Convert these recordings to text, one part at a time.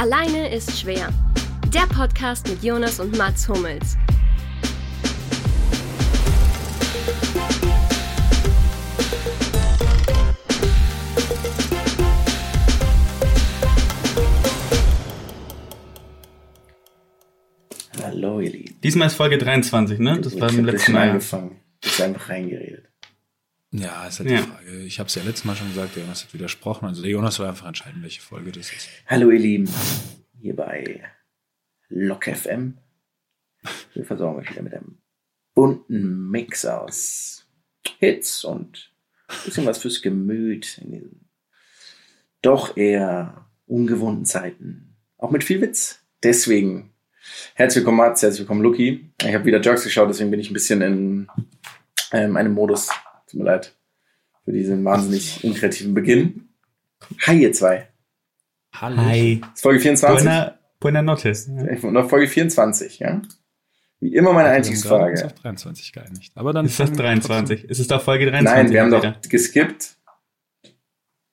Alleine ist schwer. Der Podcast mit Jonas und Mats Hummels. Hallo, ihr Lieben. Diesmal ist Folge 23, ne? Das war im letzten Mal. angefangen. Ist einfach reingeredet. Ja, ist halt Ja. die Frage. Ich habe es ja letztes Mal schon gesagt, der Jonas hat widersprochen. Also der Jonas soll einfach entscheiden, welche Folge das ist. Hallo, ihr Lieben. Hier bei Lock FM. Wir versorgen euch wieder mit einem bunten Mix aus Hits und ein bisschen was fürs Gemüt in diesen doch eher ungewohnten Zeiten. Auch mit viel Witz. Deswegen herzlich willkommen, Mats, herzlich willkommen, Luki. Ich habe wieder Jerks geschaut, deswegen bin ich ein bisschen in ähm, einem Modus. Tut mir leid für diesen wahnsinnig unkreativen Beginn. Hi, ihr zwei. Hallo. Hi. Das ist Folge 24. Buena, buena Notes. Ja. Noch Folge 24, ja? Wie immer meine Wir einzige haben gerade uns Frage. auf 23 geeinigt. Aber dann Ist das fangen wir 23? Ist es doch Folge 23? Nein, wir haben wieder? doch geskippt,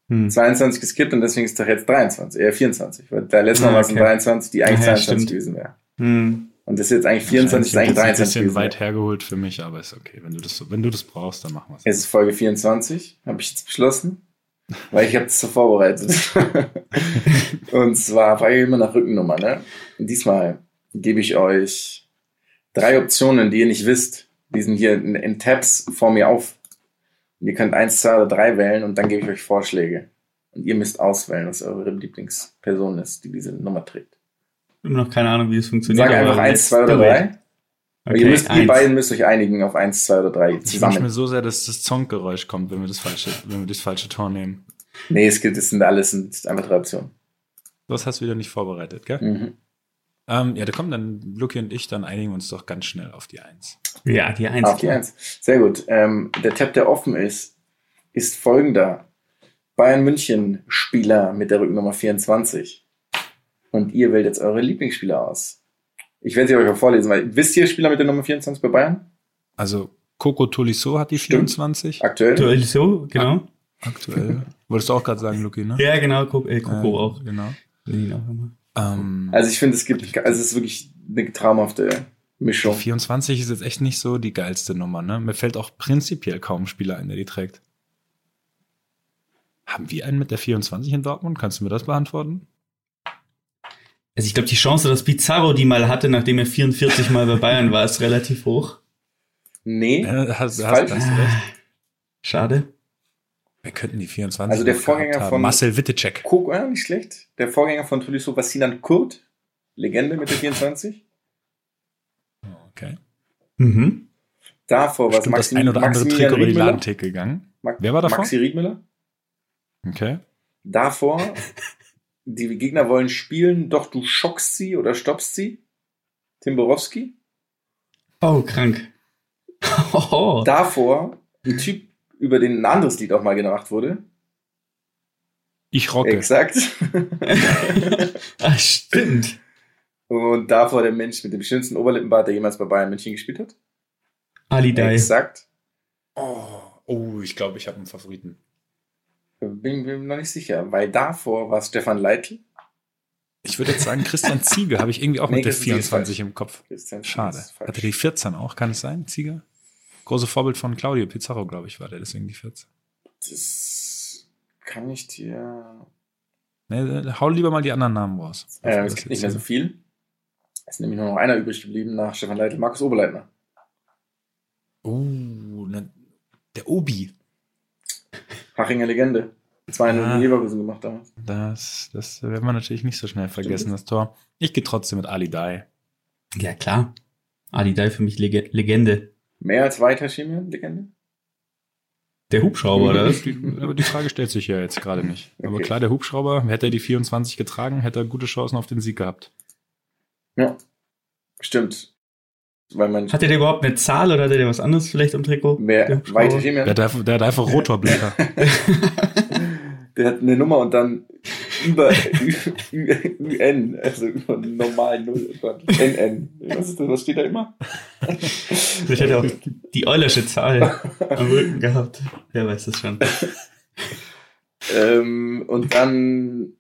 Hm. 22 geskippt und deswegen ist doch jetzt 23, eher 24. Weil der letzte Mal Ah, war es okay. 23, die eigentlich ja, 22 stimmt. gewesen wäre. Hm. Und das ist jetzt eigentlich trotzdem. 24, ist eigentlich Wahrscheinlich 23 Ein bisschen weit hergeholt für mich, aber ist okay. Wenn du das, so- wenn du das brauchst, dann machen wir es. Es ist Folge 24, habe ich jetzt beschlossen. Weil ich habe das so vorbereitet. und zwar frage ich immer nach Rückennummer, ne? Und diesmal gebe ich euch drei Optionen, die ihr nicht wisst. Die sind hier in, in Tabs vor mir auf. Und ihr könnt eins, zwei oder drei wählen und dann gebe ich euch Vorschläge. Und ihr müsst auswählen, was eure Lieblingsperson ist, die diese Nummer trägt. Habe noch keine Ahnung, wie es funktioniert. Sag einfach eins, zwei oder do it. drei. Aber Okay, ihr, müsst, ihr beiden müsst euch einigen auf eins, zwei oder drei Ich wünsche zusammen. mir so sehr, dass das Songgeräusch kommt, wenn wir das falsche, wenn wir das falsche Tor nehmen. Nee, es gibt, es sind alles sind einfach drei Optionen. Das hast du wieder nicht vorbereitet, gell? Mhm. Ähm, ja, da kommen dann Lucky und ich, dann einigen wir uns doch ganz schnell auf die Eins. Ja, die 1. Auf die Eins. Sehr gut. Ähm, der Tab, der offen ist, ist folgender. Bayern München Spieler mit der Rückennummer 24. Und ihr wählt jetzt eure Lieblingsspieler aus. Ich werde sie euch auch vorlesen, weil wisst ihr Spieler mit der Nummer 24 bei Bayern? Also Coco Tolisso hat die Stimmt. 24 Aktuell? So, genau. aktuell. Wolltest du auch gerade sagen, Lucky, ne? Ja, genau. Coco, äh, Coco Ähm, auch. Genau. Ähm, Also ich finde, es gibt, also es ist wirklich eine traumhafte Mischung. 24 ist jetzt echt nicht so die geilste Nummer, ne? Mir fällt auch prinzipiell kaum ein Spieler ein, der die trägt. Haben wir einen mit der 24 in Dortmund? Kannst du mir das beantworten? Also ich glaube, die Chance, dass Pizarro die mal hatte, nachdem er 44 Mal bei Bayern war, ist relativ hoch. Nee, Äh, hast, hast, falsch. hast du recht. Schade. Wir könnten die 24 Also der Vorgänger von- Marcel Wittecek. Coco, ja, nicht schlecht. Der Vorgänger von Tolisso war Sinan Kurt. Legende mit der 24. Okay. Mhm. Davor war es Stimmt das ein oder andere Trick über die Riedmüller. Ladentheke gegangen? Ma- Wer war davor? Maxi Riedmüller. Okay. Davor, die Gegner wollen spielen, doch du schockst sie oder stoppst sie. Tim Borowski. Oh, krank. Oh. Davor, ein Typ, über den ein anderes Lied auch mal gemacht wurde. Ich rocke. Exakt. ah, stimmt. Und davor der Mensch mit dem schönsten Oberlippenbart, der jemals bei Bayern München gespielt hat. Ali Dai. Exakt. Oh, oh, ich glaube, ich habe einen Favoriten. Bin mir noch nicht sicher, weil davor war Stefan Leitl. Ich würde jetzt sagen, Christian Ziege habe ich irgendwie auch Nee, mit der Christian Ziege ist 24 falsch. im Kopf. Christian Schade. Hatte die 14 auch, kann es sein, Ziege? Große Vorbild von Claudio Pizarro, glaube ich, war der, deswegen die 14. Das kann ich dir. Nee, hau lieber mal die anderen Namen raus. Äh, Bevor es gibt nicht mehr so viel. Es ist nämlich nur noch einer übrig geblieben nach Stefan Leitl, Markus Oberleitner. Oh, ne, der Obi. Hachinger Legende. Zwei Ah. in Leverkusen gemacht damals. Das, das werden wir natürlich nicht so schnell vergessen, das Tor. Ich gehe trotzdem mit Ali Dai. Ja, klar. Ali Dai für mich Lege Legende. Mehr als Walter Schemian, Legende? Der Hubschrauber, oder? aber die Frage stellt sich ja jetzt gerade nicht. Aber Okay. klar, der Hubschrauber, hätte er die 24 getragen, hätte er gute Chancen auf den Sieg gehabt. Ja. Stimmt. Weil man. Hatte der überhaupt eine Zahl oder hatte der was anderes vielleicht am Trikot? Der Hubschrauber? Walter Der hat, einfach- der hat einfach Rotorblätter. der hat eine Nummer und dann über UN, also über normal Null, NN. Was, ist das, was steht da immer? Vielleicht hat er auch die Eulersche Zahl am Rücken gehabt. Wer weiß das schon. Ähm, und dann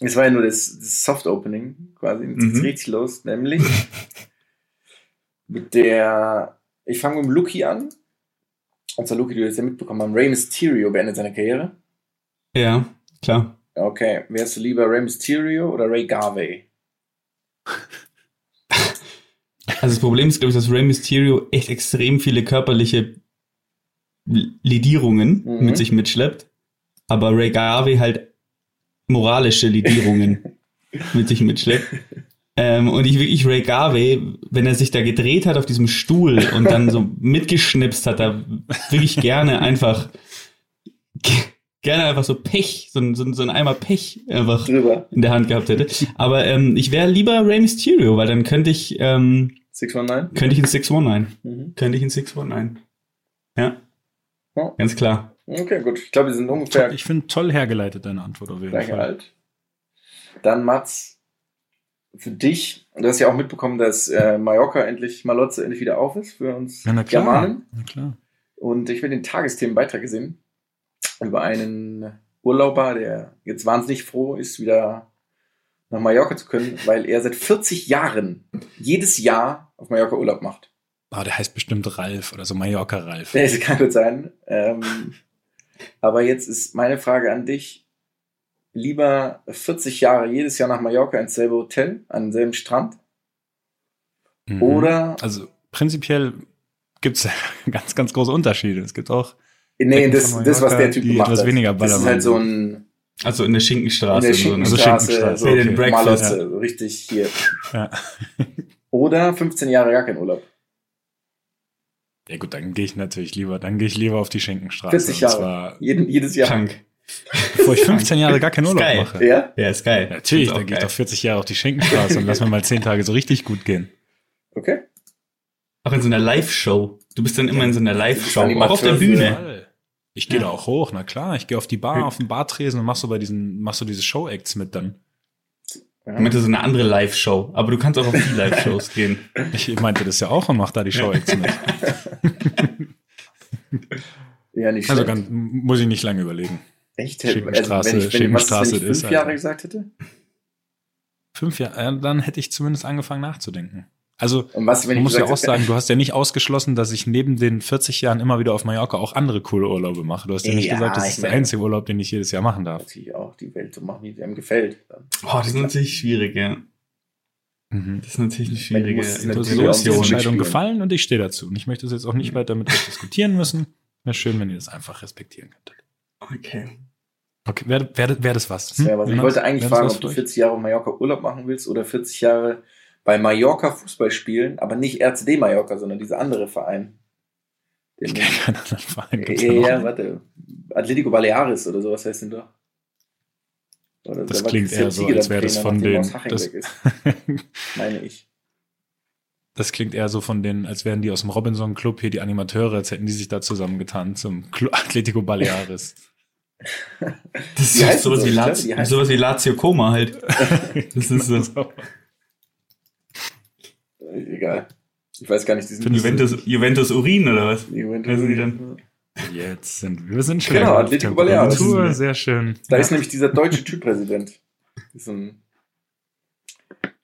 Es war ja nur das, das Soft Opening quasi. Jetzt geht's Mhm. richtig los, nämlich mit der. Ich fange mit dem Lucky an. Und zwar Lucky, du hast ja mitbekommen haben, Rey Mysterio beendet seine Karriere. Ja, klar. Okay, wärst du lieber Rey Mysterio oder Ray Garvey? Also das Problem ist, glaube ich, dass Rey Mysterio echt extrem viele körperliche Lidierungen Mhm. mit sich mitschleppt, aber Ray Garvey halt moralische Lidierungen mit sich mitschleppt. Ähm, und ich wirklich Ray Garvey, wenn er sich da gedreht hat auf diesem Stuhl und dann so mitgeschnipst hat, da wirklich gerne einfach ge- gerne einfach so Pech, so ein, so ein, so ein Eimer Pech einfach Drüber. in der Hand gehabt hätte. Aber ähm, ich wäre lieber Rey Mysterio, weil dann könnte ich ähm, 619? könnte ich in 619. Mhm. Könnte ich in 619. Ja. Ja. Ganz klar. Okay, gut. Ich glaube, wir sind ungefähr Ich finde toll hergeleitet, deine Antwort auf jeden gleich Fall. alt. Dann Mats, für dich, du hast ja auch mitbekommen, dass äh, Mallorca endlich, Malotze endlich wieder auf ist für uns Ja, na klar. Germanen. Na klar. Und ich habe den Tagesthemenbeitrag gesehen über einen Urlauber, der jetzt wahnsinnig froh ist, wieder nach Mallorca zu können, weil er seit 40 Jahren jedes Jahr auf Mallorca Urlaub macht. Oh, der heißt bestimmt Ralf oder so Mallorca Ralf. Das kann gut sein. Ähm, aber jetzt ist meine Frage an dich. Lieber 40 Jahre jedes Jahr nach Mallorca ins selbe Hotel, an denselben Strand? Mhm. Oder, Also prinzipiell gibt es ganz, ganz große Unterschiede. Es gibt auch nee, Ecken das, von das, was Mallorca, der Typ gemacht etwas hat. weniger das ist halt so ein, Also in der in Schinkenstraße. der und so, ne? Also Schinkenstraße, Schinkenstraße, so Bed and Breakfast. Malotze, so richtig hier. ja. Oder 15 Jahre gar kein Urlaub. ja gut, dann gehe ich natürlich lieber, dann gehe ich lieber auf die Schenkenstraße. 40 Und Jahre. zwar, Jeden, jedes Jahr. Krank. Bevor ich 15 Jahre gar keinen Urlaub geil. mache. Ja? Ja, ist geil. Natürlich, dann gehe ich doch 40 Jahre auf die Schenkenstraße und lass mir mal 10 Tage so richtig gut gehen. Okay. Auch in so einer Live-Show. Du bist dann immer in so einer Live-Show. Auch auf der Bühne. Ich gehe Ja. da auch hoch, na klar. Ich gehe auf die Bar, auf den Bartresen und mach so bei diesen, machst so diese Show-Acts mit dann. Ja. Ich meinte so eine andere Live-Show. Aber du kannst auch auf die Live-Shows gehen. Ich meinte das ja auch und mach da die Show-Acts mit. ja, nicht Also schlecht. ganz, muss ich nicht lange überlegen. Echt? Schinkenstraße- wenn ich, wenn, was, wenn ich fünf ist, Jahre Alter. gesagt hätte? Fünf Jahre, äh, dann hätte ich zumindest angefangen nachzudenken. Also, Und was, wenn man ich muss ja auch sagen, du hast ja nicht ausgeschlossen, dass ich neben den 40 Jahren immer wieder auf Mallorca auch andere coole Urlaube mache. Du hast ja nicht Ja, gesagt, das ich ist der einzige Urlaub, den ich jedes Jahr machen darf. natürlich auch die Welt so machen, wie einem gefällt. Oh, das ist natürlich schwierig, ja. Mhm. Das ist natürlich eine schwierige auch ist die Entscheidung gefallen und ich stehe dazu. Und ich möchte es jetzt auch nicht weiter mit euch diskutieren müssen. Wäre schön, wenn ihr das einfach respektieren könntet. Okay. Okay, wäre wär, wär das was? Das wäre was. Ich wollte eigentlich fragen, ob du für euch? 40 Jahre Mallorca Urlaub machen willst oder 40 Jahre bei Mallorca Fußball spielen, aber nicht RCD Mallorca, sondern dieser andere Verein. Den, Ich kenne keinen anderen Verein. Da ja, noch ja, warte. Atletico Baleares oder sowas heißt denn doch. Oder Das da klingt eher so, als wäre das von den- das- meine ich. Das klingt eher so von denen, als wären die aus dem Robinson Club hier die Animateure, als hätten die sich da zusammengetan zum Atletico Baleares. Das Wie ist heißt sowas wie, Ich glaub, Lazio, die heißt- sowas wie Lazio Koma halt. Das ist so. Egal. Ich weiß gar nicht, diesen du- Juventus, Juventus Urin oder was? Juventus- die dann? Jetzt sind wir sind schon Genau, Atletico Baleares. sehr schön. Da Ja. ist nämlich dieser deutsche Typpräsident. Ist ein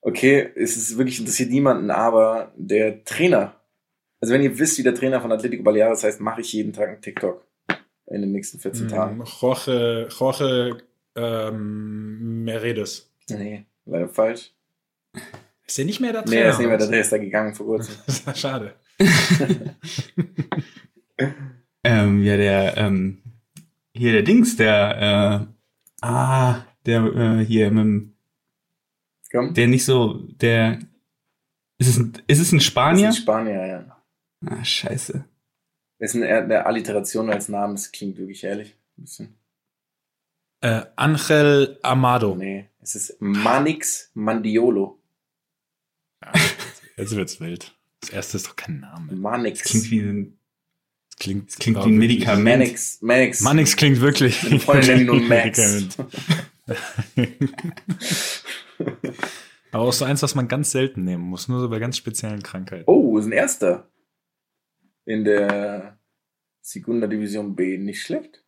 okay, es ist wirklich interessiert niemanden, aber der Trainer, also wenn ihr wisst, wie der Trainer von Atletico Baleares heißt, mache ich jeden Tag einen TikTok in den nächsten 14 Tagen. Hm, Jorge, Jorge ähm, Meredes. Nee, leider falsch. Ist der nicht mehr der Nee, er ist nicht mehr der Trainer, ist da gegangen vor kurzem. Das ist schade. Ähm, ja, der, ähm, hier der Dings, der, äh, ah, der, äh, hier, mit dem, Komm. der nicht so, der, ist es ein, ist es ein Das Spanier? ist ein Spanier, ja. Ah, scheiße. Das ist eine, eine Alliteration als Namen, das klingt wirklich ehrlich. Ein bisschen. Äh, Angel Amado. Nee, es ist Manix Mandiolo. Jetzt wird's wild. Das erste ist doch kein Name. Manix. Das klingt wie ein, Das klingt, das klingt ja, wie ein Medikament. Manix. Manix. Manix klingt wirklich. Meine Freundin nennt ihn nur Max. Medikament. Aber auch so eins, was man ganz selten nehmen muss, nur so bei ganz speziellen Krankheiten. Oh, ist ein Erster. In der Segunda Division B. Nicht schlecht.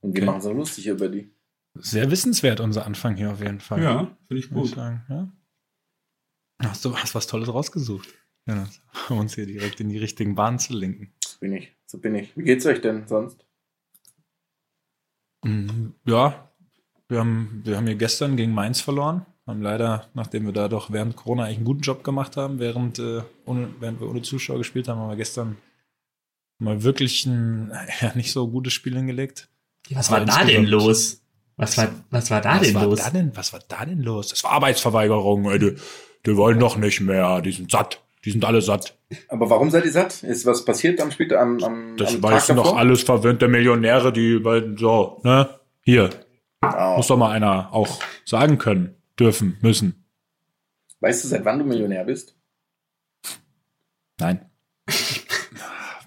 Und wir Okay. machen so lustig über die. Sehr wissenswert, unser Anfang hier auf jeden Fall. finde ich ich sagen, ja. Hast du hast was Tolles rausgesucht. Ja, um uns hier direkt in die richtigen Bahnen zu lenken. So bin ich. So bin ich. Wie geht's euch denn sonst? Mhm, Ja, wir haben, wir haben hier gestern gegen Mainz verloren. Haben leider, nachdem wir da doch während Corona eigentlich einen guten Job gemacht haben, während, äh, ohne, während wir ohne Zuschauer gespielt haben, haben wir gestern mal wirklich ein ja, nicht so gutes Spiel hingelegt. Was Aber war da denn los? Was war, was war da was denn war los? Da denn, was war da denn los? Das war Arbeitsverweigerung. Ey, die, die wollen doch nicht mehr. Die sind satt. Die sind alle satt. Aber warum seid ihr satt? Ist was passiert am Spiel am, am, Das am weißen doch alles verwöhnte Millionäre, die bei, so, ne? Hier, Oh. muss doch mal einer auch sagen können, dürfen, müssen. Weißt du, seit wann du Millionär bist? Nein.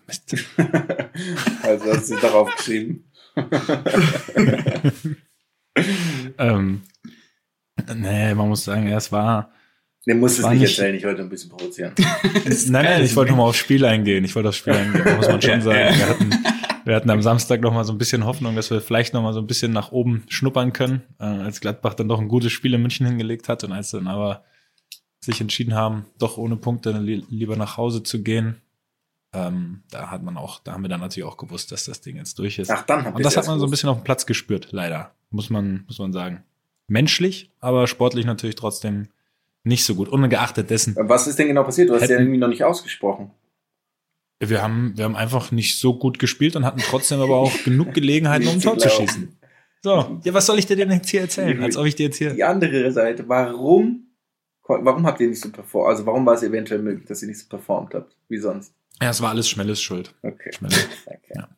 Mist. also hast du darauf geschrieben. ähm, nee, man muss sagen, ja, es war. Den musst du es nicht nicht- erzählen, ich wollte ein bisschen provozieren. Nein, nein, ich wollte nochmal aufs Spiel eingehen. Ich wollte aufs Spiel eingehen, muss man schon sagen. Wir hatten, wir hatten am Samstag noch mal so ein bisschen Hoffnung, dass wir vielleicht noch mal so ein bisschen nach oben schnuppern können, äh, als Gladbach dann doch ein gutes Spiel in München hingelegt hat und als dann aber sich entschieden haben, doch ohne Punkte li lieber nach Hause zu gehen. Ähm, da hat man auch, da haben wir dann natürlich auch gewusst, dass das Ding jetzt durch ist. Ach, dann und das hat man so ein bisschen auf dem Platz gespürt, leider. Muss man, muss man sagen. Menschlich, aber sportlich natürlich trotzdem nicht so gut. Ungeachtet dessen, Was ist denn genau passiert? Du hast ja irgendwie noch nicht ausgesprochen. Wir haben, wir haben einfach nicht so gut gespielt und hatten trotzdem aber auch genug Gelegenheiten, um ein Tor zu schießen. So, ja, was soll ich dir denn jetzt hier erzählen? Als ob ich dir jetzt hier. Die andere Seite, warum, warum habt ihr nicht so performt? Also warum war es eventuell möglich, dass ihr nicht so performt habt, wie sonst? Ja, es war alles Schmelles Schuld. Okay. Schmelles. okay. Ja.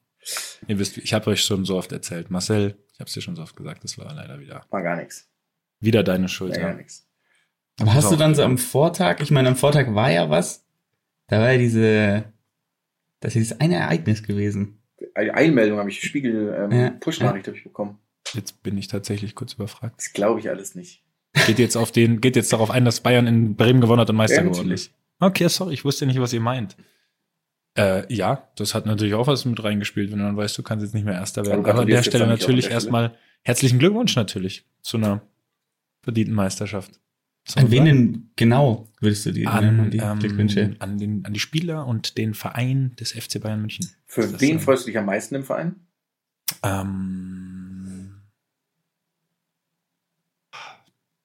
Ihr wisst, ich habe euch schon so oft erzählt. Marcel, ich habe es dir schon so oft gesagt, das war leider wieder, War gar nichts. wieder deine Schuld. War Ja. gar nichts. Aber hast du dann so am Vortag, ich meine, am Vortag war ja was, da war ja diese, das ist eine Ereignis gewesen. Eine Einmeldung habe ich, Spiegel, ähm, Ja. Push-Nachricht habe ich bekommen. Jetzt bin ich tatsächlich kurz überfragt. Das glaube ich alles nicht. Geht jetzt auf den, geht jetzt darauf ein, dass Bayern in Bremen gewonnen hat und Meister Ja, geworden ist. Okay, sorry, ich wusste nicht, was ihr meint. Äh, ja, das hat natürlich auch was mit reingespielt, wenn du dann weißt, du kannst jetzt nicht mehr Erster werden. Aber an der Stelle natürlich erstmal herzlichen Glückwunsch natürlich zu einer verdienten Meisterschaft. So, An wen genau würdest du die, An, die ähm, Glückwünsche? an, den, an die Spieler und den Verein des FC Bayern München. Für das wen so? freust du dich am meisten im Verein? Ähm,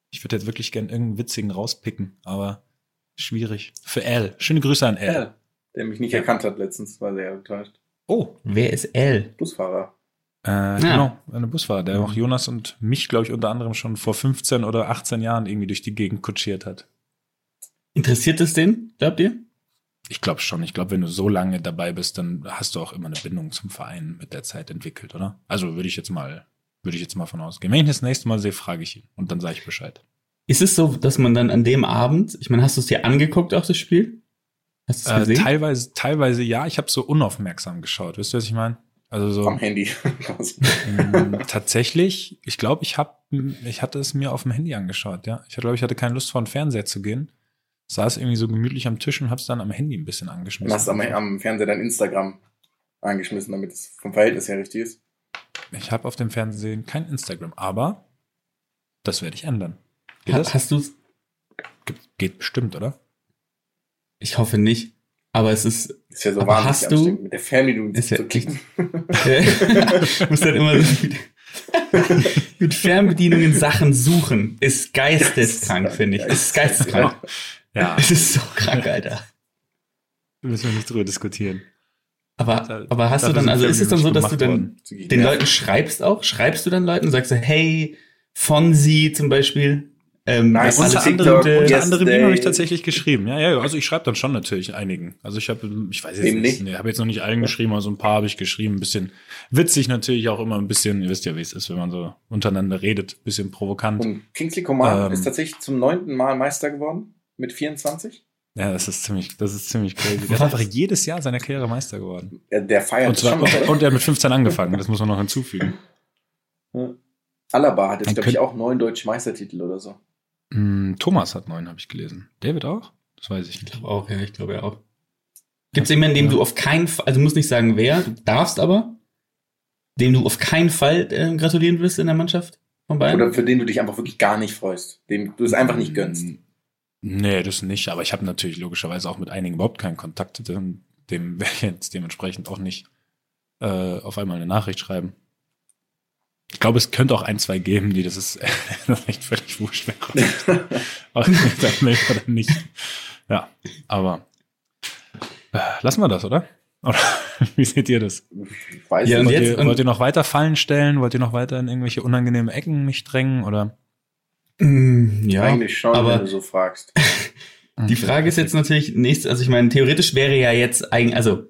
ich würde jetzt wirklich gern irgendeinen witzigen rauspicken, aber schwierig. Für L. Schöne Grüße an L. Ja. Der mich nicht erkannt hat letztens, war sehr enttäuscht. Oh, Wer ist L? Busfahrer. Äh, genau, eine Busfahrer, der auch Jonas und mich, glaube ich, unter anderem schon vor 15 oder 18 Jahren irgendwie durch die Gegend kutschiert hat. Interessiert es den, glaubt ihr? Ich glaube schon. Ich glaube, wenn du so lange dabei bist, dann hast du auch immer eine Bindung zum Verein mit der Zeit entwickelt, oder? Also würde ich jetzt mal, würde ich jetzt mal von ausgehen. Wenn ich das nächste Mal sehe, frage ich ihn und dann sage ich Bescheid. Ist es so, dass man dann an dem Abend, ich meine, hast du es dir angeguckt, auch das Spiel? Hast du es Äh, gesehen? teilweise, teilweise ja. Ich habe so unaufmerksam geschaut. Wisst ihr, was ich meine? Also so Am Handy. ähm, tatsächlich. Ich glaube, ich habe, ich hatte es mir auf dem Handy angeschaut. Ja, ich glaube, ich hatte keine Lust vor den Fernseher zu gehen. Saß irgendwie so gemütlich am Tisch und habe es dann am Handy ein bisschen Du angeschmissen. hast am, am Fernseher dein Instagram angeschmissen, damit es vom Verhältnis her richtig ist. Ich habe auf dem Fernsehen kein Instagram, aber das werde ich ändern. Geht Ha- das? Hast du Ge- Geht bestimmt, oder? Ich hoffe nicht. Aber es ist, Ist ja so Aber wahnsinnig hast du- anstrengend, mit der Fernbedienung Ist ja zu klicken. du musst dann immer so mit, mit Fernbedienungen Sachen suchen. Ist geisteskrank, finde ich. Ist geisteskrank. Ja, Es ist so krank, Alter. müssen wir nicht drüber diskutieren. Aber, aber hast du Dafür dann, also ist es dann so, dass du dann Zügig den nervig. Leuten schreibst auch? Schreibst du dann Leuten und sagst so, hey, Fonsi zum Beispiel, ähm, Nice. Unter anderem, Gute. unter anderem ihm habe ich tatsächlich geschrieben. Ja, ja, also ich schreibe dann schon natürlich einigen. Also ich habe, ich weiß jetzt Wem nicht, nicht? nee, habe jetzt noch nicht allen geschrieben, aber so ein paar habe ich geschrieben. Ein bisschen witzig natürlich auch immer ein bisschen, ihr wisst ja, wie es ist, wenn man so untereinander redet, ein bisschen provokant. Und Kingsley Coman Ähm. ist tatsächlich zum neunten Mal Meister geworden mit 24. Ja, das ist ziemlich, das ist ziemlich crazy. Der ist einfach jedes Jahr seiner Karriere Meister geworden. Ja, der feiert Und, zwar, schon und, oder? und er hat mit 15 angefangen, das muss man noch hinzufügen. Alaba hat jetzt, glaube ich, auch neun deutsche Meistertitel oder so. Hm, Thomas hat neun, habe ich gelesen. David auch? Das weiß ich Ich nicht. glaube auch, ja, ich glaube ja auch. Gibt es jemanden, dem du auf keinen Fall, also du musst nicht sagen wer, du darfst aber, dem du auf keinen Fall äh, gratulieren wirst in der Mannschaft? von beiden? Oder für den du dich einfach wirklich gar nicht freust, dem du es einfach nicht gönnst. Nee, das nicht. Aber ich habe natürlich logischerweise auch mit einigen überhaupt keinen Kontakt. Dem, dem werde ich jetzt dementsprechend auch nicht äh, auf einmal eine Nachricht schreiben. Ich glaube, es könnte auch ein, zwei geben, die das ist echt völlig wurscht wäre. Aber oder nicht. Ja, aber äh, lassen wir das, oder? Oder wie seht ihr das? Ich weiß Ja, wollt, jetzt- ihr, wollt ihr noch weiter Fallen stellen? Wollt ihr noch weiter in irgendwelche unangenehmen Ecken mich drängen? Oder? Mm, ja, Eigentlich schon, aber wenn du so fragst. Die Frage ist jetzt natürlich nächstes, also ich meine, theoretisch wäre ja jetzt eigentlich, also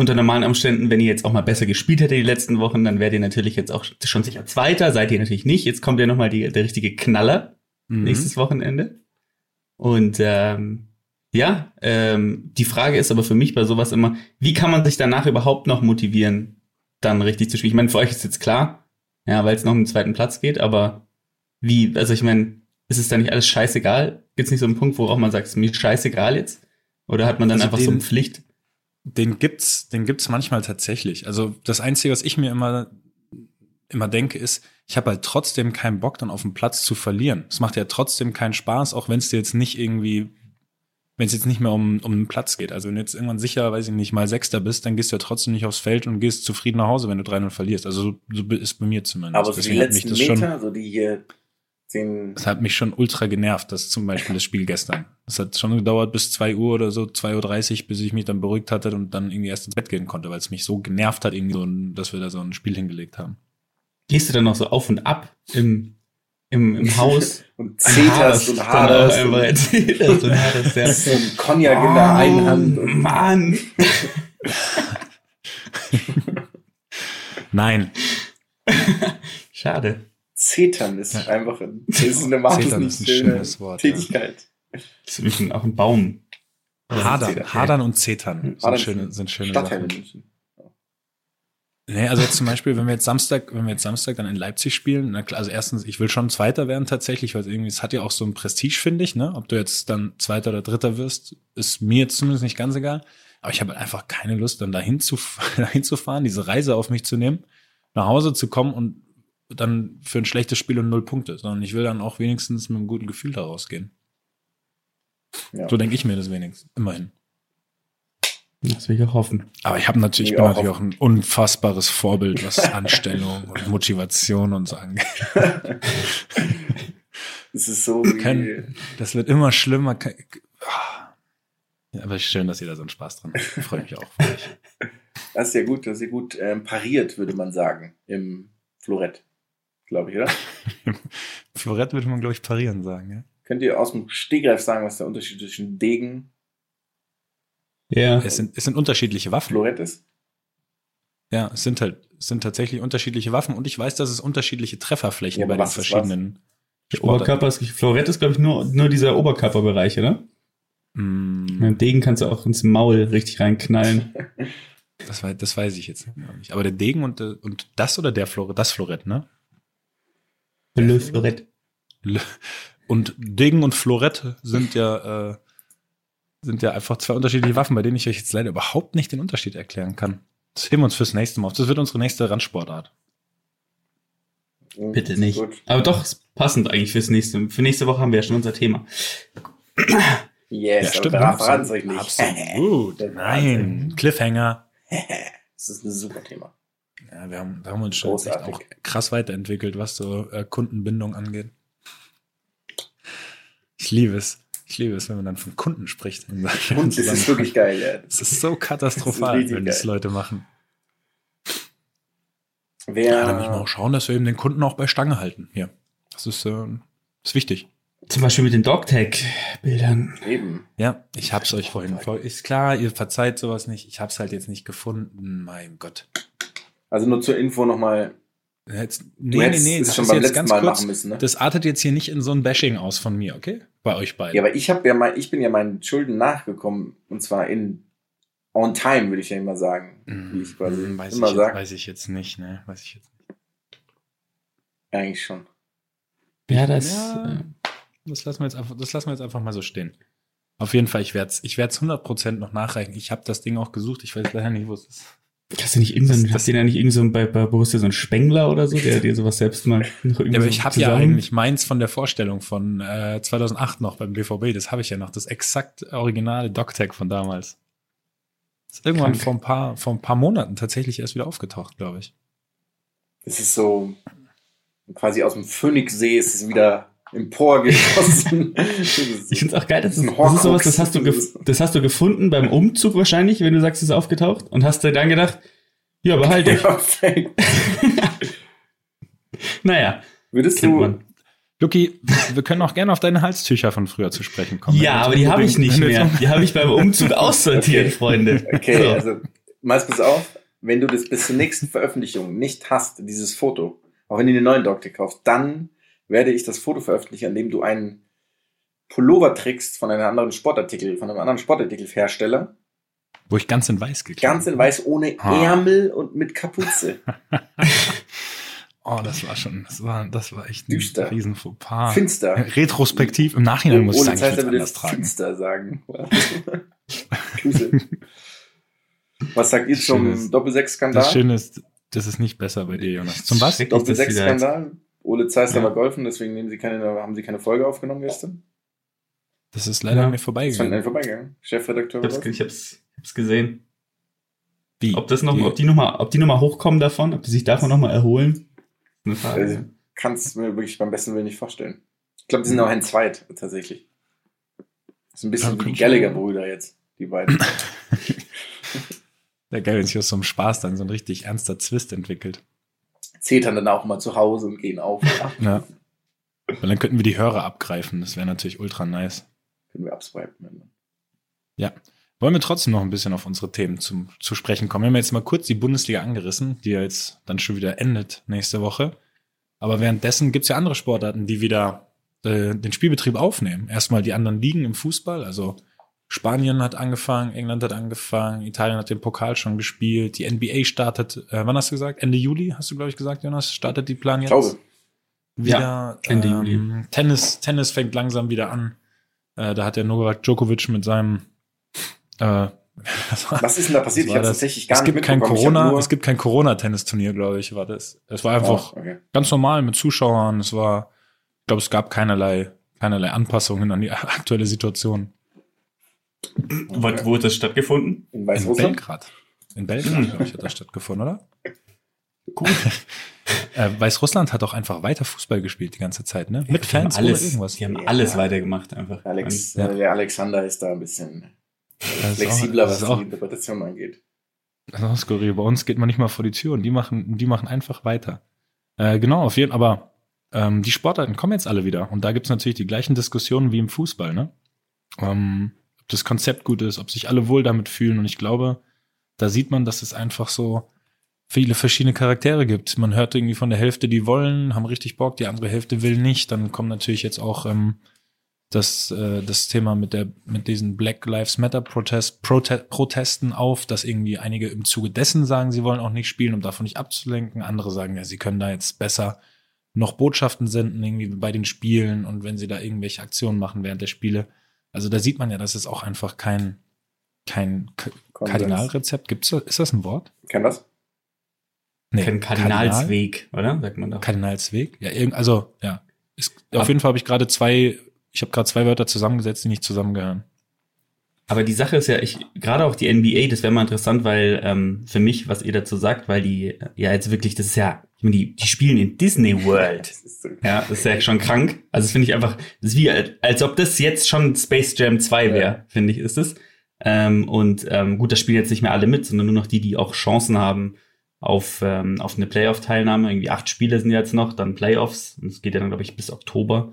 unter normalen Umständen, wenn ihr jetzt auch mal besser gespielt hättet die letzten Wochen, dann wärt ihr natürlich jetzt auch schon sicher Zweiter, seid ihr natürlich nicht. Jetzt kommt ja nochmal der richtige Knaller Mhm. nächstes Wochenende. Und ähm, ja, ähm, die Frage ist aber für mich bei sowas immer, wie kann man sich danach überhaupt noch motivieren, dann richtig zu spielen? Ich meine, für euch ist jetzt klar, ja, weil es noch um den zweiten Platz geht, aber wie, also ich meine, ist es da nicht alles scheißegal? Gibt es nicht so einen Punkt, wo auch man sagt, es ist mir scheißegal jetzt? Oder hat man dann Also einfach so den- eine Pflicht? Den gibt's, den gibt's manchmal tatsächlich. Also das Einzige, was ich mir immer, immer denke, ist, ich habe halt trotzdem keinen Bock, dann auf dem Platz zu verlieren. Es macht ja trotzdem keinen Spaß, auch wenn es dir jetzt nicht irgendwie, wenn es jetzt nicht mehr um, um den Platz geht. Also wenn du jetzt irgendwann sicher, weiß ich nicht, mal Sechster bist, dann gehst du ja trotzdem nicht aufs Feld und gehst zufrieden nach Hause, wenn du 3-0 verlierst. Also so, so ist bei mir zumindest. Aber so die Deswegen letzten Meter, so die hier den das hat mich schon ultra genervt, das zum Beispiel das Spiel gestern. Es hat schon gedauert bis 2 Uhr oder so, 2.30 Uhr, bis ich mich dann beruhigt hatte und dann irgendwie erst ins Bett gehen konnte, weil es mich so genervt hat, irgendwie so, dass wir da so ein Spiel hingelegt haben. Gehst du dann noch so auf und ab im, im, im Haus? und zeterst und dann auch haderst und und haderst, ja. so ein Cognac in der einen Hand. Oh, Und Mann! Nein, Schade. Zetern ist einfach ein, das ist eine Zetern ist ein wahnsinnig schöne schönes Wort, ja. Tätigkeit. Das ist auch ein Baum. Hadern, Zetern. Hadern und Zetern sind Hadern schöne, sind schöne Stadtteile Sachen. München. Nee, also jetzt zum Beispiel, wenn wir jetzt Samstag, wenn wir jetzt Samstag dann in Leipzig spielen, na klar, also erstens, ich will schon Zweiter werden tatsächlich, weil irgendwie, es hat ja auch so ein Prestige, finde ich, ne? Ob du jetzt dann Zweiter oder Dritter wirst, ist mir jetzt zumindest nicht ganz egal. Aber ich habe halt einfach keine Lust, dann dahin zu, dahin zu fahren, diese Reise auf mich zu nehmen, nach Hause zu kommen und dann für ein schlechtes Spiel und null Punkte, sondern ich will dann auch wenigstens mit einem guten Gefühl da rausgehen. Ja. So denke ich mir das wenigstens, immerhin. Das will ich auch hoffen. Aber ich habe natürlich, ich bin auch natürlich auf- auch ein unfassbares Vorbild, was Anstellung und Motivation und so angeht. Es ist so wie, Kein- Das wird immer schlimmer. Ah. Ja, aber schön, dass ihr da so einen Spaß dran habt. Ich freue mich auch. für euch. das ist ja gut, das ist ja gut ähm, pariert, würde man sagen, im Florett, glaube ich, oder? Florett würde man, glaube ich, parieren sagen. Ja? Könnt ihr aus dem Stegreif sagen, was der Unterschied zwischen Degen Ja. Es, sind, es sind unterschiedliche Waffen. Florett ist? Ja, es sind halt es sind tatsächlich unterschiedliche Waffen und ich weiß, dass es unterschiedliche Trefferflächen Ja, bei den verschiedenen Der Oberkörper ist, Florett ist, glaube ich, nur, nur dieser Oberkörperbereich, oder? Mm, Mit dem Degen kannst du auch ins Maul richtig reinknallen. das, weiß, das weiß ich jetzt nicht. Aber der Degen und, der- und das oder der Florett, das Florett, ne? Le Florett. Und Degen und Florett sind ja, äh, sind ja einfach zwei unterschiedliche Waffen, bei denen ich euch jetzt leider überhaupt nicht den Unterschied erklären kann. Das heben wir uns fürs nächste Mal auf. Das wird unsere nächste Randsportart. Bitte nicht. Gut. Aber doch, ist passend eigentlich fürs nächste. Für nächste Woche haben wir ja schon unser Thema. Yes, aber ne? daran verraten es euch nicht. Absolut. Nein. Cliffhanger. Das ist ein super Thema. Ja, wir haben, wir haben uns schon auch krass weiterentwickelt, was so äh, Kundenbindung angeht. Ich liebe es. Ich liebe es, wenn man dann von Kunden spricht. Und das ist wirklich geil, ja. Es ist so katastrophal, richtig wenn das. Leute machen. Wer, Ja, da müssen wir auch schauen, dass wir eben den Kunden auch bei Stange halten. Hier. Das ist, äh, ist wichtig. Zum Beispiel mit den Dogtag-Bildern. eben. Ja, ich hab's euch vorhin vor. Ist klar, ihr verzeiht sowas nicht. Ich hab's halt jetzt nicht gefunden. Mein Gott. Also nur zur Info nochmal. Jetzt, nee, nee, hättest nee, es das schon ist beim jetzt letzten ganz Mal kurz. machen müssen, ne? Das artet jetzt hier nicht in so ein Bashing aus von mir, okay? Bei euch beiden. Ja, aber ich habe ja mein, ich bin ja meinen Schulden nachgekommen und zwar in on time, würde ich ja immer sagen. Wie ich quasi Hm, weiß, ich immer jetzt, sage. weiß ich jetzt nicht, ne? Weiß ich jetzt nicht. Eigentlich schon. Ja, das. Ja. Äh, Das lassen wir jetzt einfach, das lassen wir jetzt einfach mal so stehen. Auf jeden Fall, ich werde es ich werd's 100% noch nachreichen. Ich habe das Ding auch gesucht. Ich weiß leider nicht, wo es ist. Hast du nicht irgendeinen, Das- hast du da nicht irgend so ein- bei, bei Borussia so einen Spengler oder so, der dir sowas selbst mal noch irgendwie Ja, aber so ich habe ja eigentlich meins von der Vorstellung von äh, 2008 noch beim BVB. Das habe ich ja noch, das exakt originale DocTag von damals. Ist irgendwann Krank. vor ein paar vor ein paar Monaten tatsächlich erst wieder aufgetaucht, glaube ich. Es ist so quasi aus dem Phönixsee ist es wieder emporgeschossen. Ich finde es auch geil, dass Das ist es, ein das ist sowas, das hast, du das hast du gefunden beim Umzug wahrscheinlich, wenn du sagst, es ist aufgetaucht und hast dir dann gedacht, ja, behalte ich. Perfekt. Naja, Würdest du, man. Luki, wir können auch gerne auf deine Halstücher von früher zu sprechen kommen. Ja, aber die habe ich nicht mehr. Die habe ich beim Umzug aussortiert, Okay. Freunde. okay, So. also, mal pass auf, wenn du das bis zur nächsten Veröffentlichung nicht hast, dieses Foto, auch wenn du den neuen Doktor kaufst, dann werde ich das Foto veröffentlichen, an dem du einen Pullover trägst von einem anderen Sportartikel, von einem anderen Sportartikelhersteller, Wo ich ganz in weiß gekriegt ganz in weiß, ohne Ah. Ärmel und mit Kapuze. Oh, das war schon, das war, das war echt ein Düster. riesen Fauxpas. Finster. Retrospektiv, im Nachhinein muss ich sagen, ich Zeit würde würde anders tragen. finster sagen. Was sagt ihr Das zum ist- Das Doppel-6-Skandal? Schöne ist, das ist nicht besser bei dir, Jonas. Zum was? Schrecklich, dass die da jetzt- Doppel-6-Skandal? Ole Zeissler Ja. war golfen, deswegen nehmen sie keine, haben sie keine Folge aufgenommen gestern. Das ist leider Ja. an mir Das fand vorbeigegangen. ich vorbeigegangen. Chefredakteur. Ich hab's, ich hab's, ich hab's gesehen. Wie? Ob das noch, Die- ob die noch mal, ob die noch mal hochkommen davon, ob die sich davon noch mal erholen? Eine. Frage. Also, kann es mir wirklich beim besten Willen nicht vorstellen. Ich glaube, die sind auch ein Zweit, tatsächlich. Das ist ein bisschen Ja, wie die Gallagher-Brüder jetzt, die beiden. Ja, geil, wenn sich aus so einem Spaß dann so ein richtig ernster Zwist entwickelt. Zetern dann auch mal zu Hause und gehen auf. Ja. Und dann könnten wir die Hörer abgreifen. Das wäre natürlich ultra nice. Können wir abswipen. Wollen wir trotzdem noch ein bisschen auf unsere Themen zum, zu sprechen kommen? Wir haben jetzt mal kurz die Bundesliga angerissen, die ja jetzt dann schon wieder endet nächste Woche. Aber währenddessen gibt's ja andere Sportarten, die wieder äh, den Spielbetrieb aufnehmen. Erstmal die anderen Ligen im Fußball, also Spanien hat angefangen, England hat angefangen, Italien hat den Pokal schon gespielt, die NBA startet, äh, wann hast du gesagt? Ende Juli, hast du, glaube ich, gesagt, Jonas? Startet die Plan Ich jetzt? glaube. wieder. Ende ähm, Juli. Tennis, Tennis fängt langsam wieder an. Äh, da hat der Novak Djokovic mit seinem äh, was war- Was ist denn da passiert? Ich habe tatsächlich gar es nicht gibt kein. Ich Corona, es gibt kein Corona-Tennisturnier, glaube ich, war das. Es war einfach Oh, okay. ganz normal mit Zuschauern. Es war, ich glaube, es gab keinerlei, keinerlei Anpassungen an die aktuelle Situation. Wo, wo hat das stattgefunden? In In Weißrussland? Belgrad. In Belgrad, Hm. glaube ich, hat das stattgefunden, oder? Gut. Äh, Weißrussland hat auch einfach weiter Fußball gespielt die ganze Zeit, ne? Mit Die Fans alles, ohne irgendwas. Die haben Ja. alles weitergemacht einfach. Alex, Ja. äh, der Alexander ist da ein bisschen flexibler, auch- was ist die auch- Interpretation angeht. Das ist auch skurril. Bei uns geht man nicht mal vor die Tür und die machen, die machen einfach weiter. Äh, genau, auf jeden Fall. Aber ähm, die Sportarten kommen jetzt alle wieder. Und da gibt's natürlich die gleichen Diskussionen wie im Fußball, ne? Ähm, das Konzept gut ist, ob sich alle wohl damit fühlen. Und ich glaube, da sieht man, dass es einfach so viele verschiedene Charaktere gibt. Man hört irgendwie von der Hälfte, die wollen, haben richtig Bock, die andere Hälfte will nicht. Dann kommt natürlich jetzt auch ähm, das, äh, das Thema mit der mit diesen Black Lives Matter Protest, Prote Protesten auf, dass irgendwie einige im Zuge dessen sagen, sie wollen auch nicht spielen, um davon nicht abzulenken. Andere sagen, ja, sie können da jetzt besser noch Botschaften senden irgendwie bei den Spielen und wenn sie da irgendwelche Aktionen machen während der Spiele. Also da sieht man ja, dass es auch einfach kein kein K Konsens. Kardinalrezept gibt's. da- Ist das ein Wort? Kann das? Nee, Kein Kardinalsweg, oder? Sagt man doch. Kardinalsweg? Ja, irgend, also, ja. Ist, auf jeden Fall habe ich gerade zwei, ich habe gerade zwei Wörter zusammengesetzt, die nicht zusammengehören. Aber die Sache ist ja, ich gerade auch die NBA, das wäre mal interessant, weil ähm, für mich, was ihr dazu sagt, weil die ja jetzt wirklich, das ist ja, ich meine, die, die spielen in Disney World. Das ist so Ja, das ist ja schon krank. Also das finde ich einfach, das ist wie, als- als ob das jetzt schon Space Jam 2 wäre, Ja. finde ich, ist es. Ähm, und ähm, gut, da spielen jetzt nicht mehr alle mit, sondern nur noch die, die auch Chancen haben auf, ähm, auf eine Playoff-Teilnahme. Irgendwie acht Spiele sind jetzt noch, dann Playoffs. Und es geht ja dann, glaube ich, bis Oktober.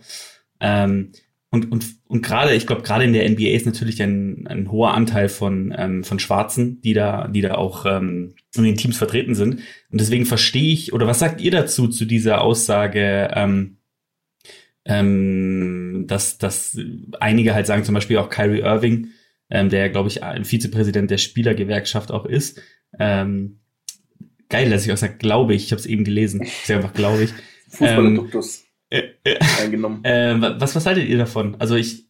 Ähm, und, und, und gerade, ich glaube, gerade in der NBA ist natürlich ein, ein hoher Anteil von, ähm, von Schwarzen, die da, die da auch ähm, in den Teams vertreten sind. Und deswegen verstehe ich, oder was sagt ihr dazu, zu dieser Aussage, ähm, ähm, dass, dass einige halt sagen, zum Beispiel auch Kyrie Irving, ähm, der, glaube ich, Vizepräsident der Spielergewerkschaft auch ist. Ähm, geil, dass ich auch sage, glaube ich, ich habe es eben gelesen. Sag einfach, glaube ich. Fußballduktus Äh, äh, eingenommen. äh, was, was haltet ihr davon? Also ich,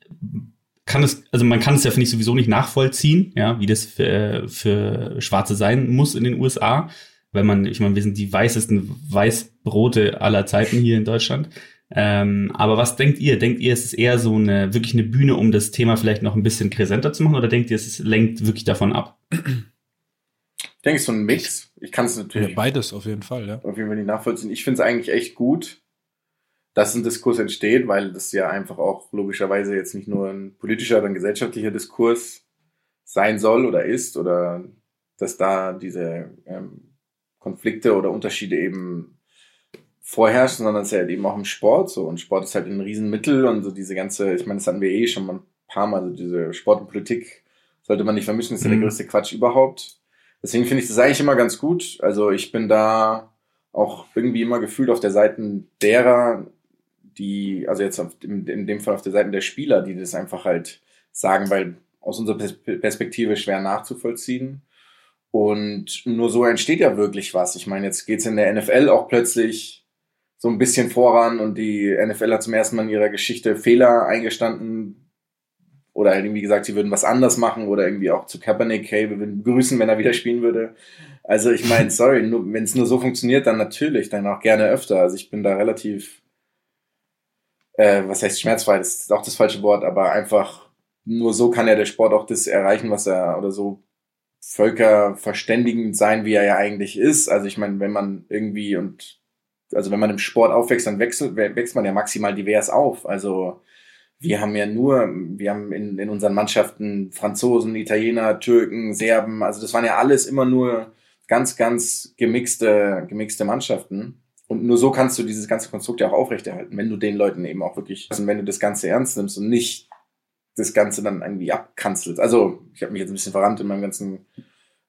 kann es, also man kann es ja, finde ich, sowieso nicht nachvollziehen, ja, wie das für, für Schwarze sein muss in den USA. Weil man, ich meine, wir sind die weißesten Weißbrote aller Zeiten hier in Deutschland. Ähm, aber was denkt ihr? Denkt ihr, es ist eher so eine, wirklich eine Bühne, um das Thema vielleicht noch ein bisschen präsenter zu machen, oder denkt ihr, es lenkt wirklich davon ab? Ich denke, es ist so ein Mix. Ich kann es natürlich. Ja, beides auf jeden Fall, ja. Auf jeden Fall nicht nachvollziehen. Ich finde es eigentlich echt gut, dass ein Diskurs entsteht, weil das ja einfach auch logischerweise jetzt nicht nur ein politischer, sondern gesellschaftlicher Diskurs sein soll oder ist oder dass da diese ähm, Konflikte oder Unterschiede eben vorherrschen, sondern es ist ja halt eben auch im Sport so und Sport ist halt ein Riesenmittel und so diese ganze, ich meine, das hatten wir eh schon mal ein paar Mal, so diese Sport und Politik sollte man nicht vermischen, das ist ja der Mhm. größte Quatsch überhaupt. Deswegen finde ich das eigentlich immer ganz gut. Also ich bin da auch irgendwie immer gefühlt auf der Seite derer, die, also jetzt auf, in, in dem Fall auf der Seite der Spieler, die das einfach halt sagen, weil aus unserer Pers- Perspektive schwer nachzuvollziehen. Und nur so entsteht ja wirklich was. Ich meine, jetzt geht's in der NFL auch plötzlich so ein bisschen voran und die NFL hat zum ersten Mal in ihrer Geschichte Fehler eingestanden oder halt irgendwie gesagt, sie würden was anders machen oder irgendwie auch zu Kaepernick, hey, wir würden begrüßen, wenn er wieder spielen würde. Also ich meine, sorry, wenn es nur so funktioniert, dann natürlich, dann auch gerne öfter. Also ich bin da relativ, äh, was heißt schmerzfrei, das ist auch das falsche Wort, aber einfach nur so kann ja der Sport auch das erreichen, was er oder so völkerverständigend sein, wie er ja eigentlich ist. Also ich meine, wenn man irgendwie und also wenn man im Sport aufwächst, dann wechselt, wächst man ja maximal divers auf. Also wir haben ja nur, wir haben in, in unseren Mannschaften Franzosen, Italiener, Türken, Serben, also das waren ja alles immer nur ganz, ganz gemixte, gemixte Mannschaften. Und nur so kannst du dieses ganze Konstrukt ja auch aufrechterhalten, wenn du den Leuten eben auch wirklich, also wenn du das Ganze ernst nimmst und nicht das Ganze dann irgendwie abkanzelst. Also, ich habe mich jetzt ein bisschen verrannt in meinem ganzen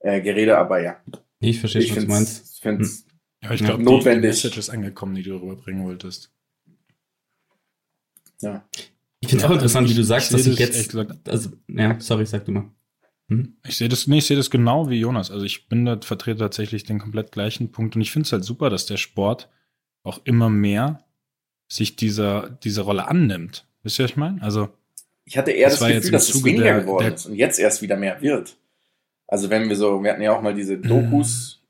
äh, Gerede, aber ja. Ich verstehe Ich schon, was du meinst. finde es Ja, ich glaube, Notwendig. die Message ist angekommen, die du rüberbringen wolltest. ja. Ich finde es auch Ja, interessant, also wie du sagst, ich dass ich jetzt, gesagt- also, ja, sorry, sag du mal. Hm? Ich sehe das, nee, ich sehe das genau wie Jonas. Also ich bin da vertrete tatsächlich den komplett gleichen Punkt und ich finde es halt super, dass der Sport auch immer mehr sich dieser, dieser Rolle annimmt. Wisst ihr, was ich meine? Also, Ich hatte eher Das das, Gefühl, dass es Zuge weniger der- geworden der- ist und jetzt erst wieder mehr wird. Also wenn wir so, wir hatten ja auch mal diese Dokus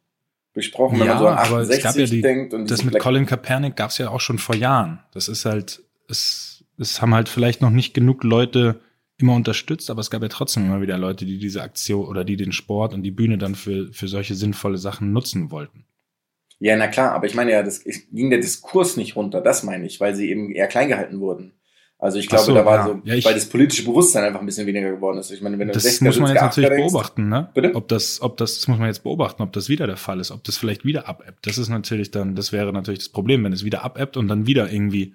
besprochen, wenn Ja, man so an aber es 68 gab ja die- denkt und das mit Black- Colin Kaepernick gab es ja auch schon vor Jahren. Das ist halt, es, es haben halt vielleicht noch nicht genug Leute immer unterstützt, aber es gab ja trotzdem immer wieder Leute, die diese Aktion oder die den Sport und die Bühne dann für, für solche sinnvolle Sachen nutzen wollten. Ja, na klar, aber ich meine ja, das ging der Diskurs nicht runter, das meine ich, weil sie eben eher klein gehalten wurden. Also ich glaube, so, da war ja. so, Ja, ich- weil das politische Bewusstsein einfach ein bisschen weniger geworden ist. Ich meine, wenn du Das 60er, muss man jetzt 70er, natürlich 80er denkst, beobachten, ne? Bitte? Ob das, ob das, das muss man jetzt beobachten, ob das wieder der Fall ist, ob das vielleicht wieder abebbt. Das ist natürlich dann, das wäre natürlich das Problem, wenn es wieder abebbt und dann wieder irgendwie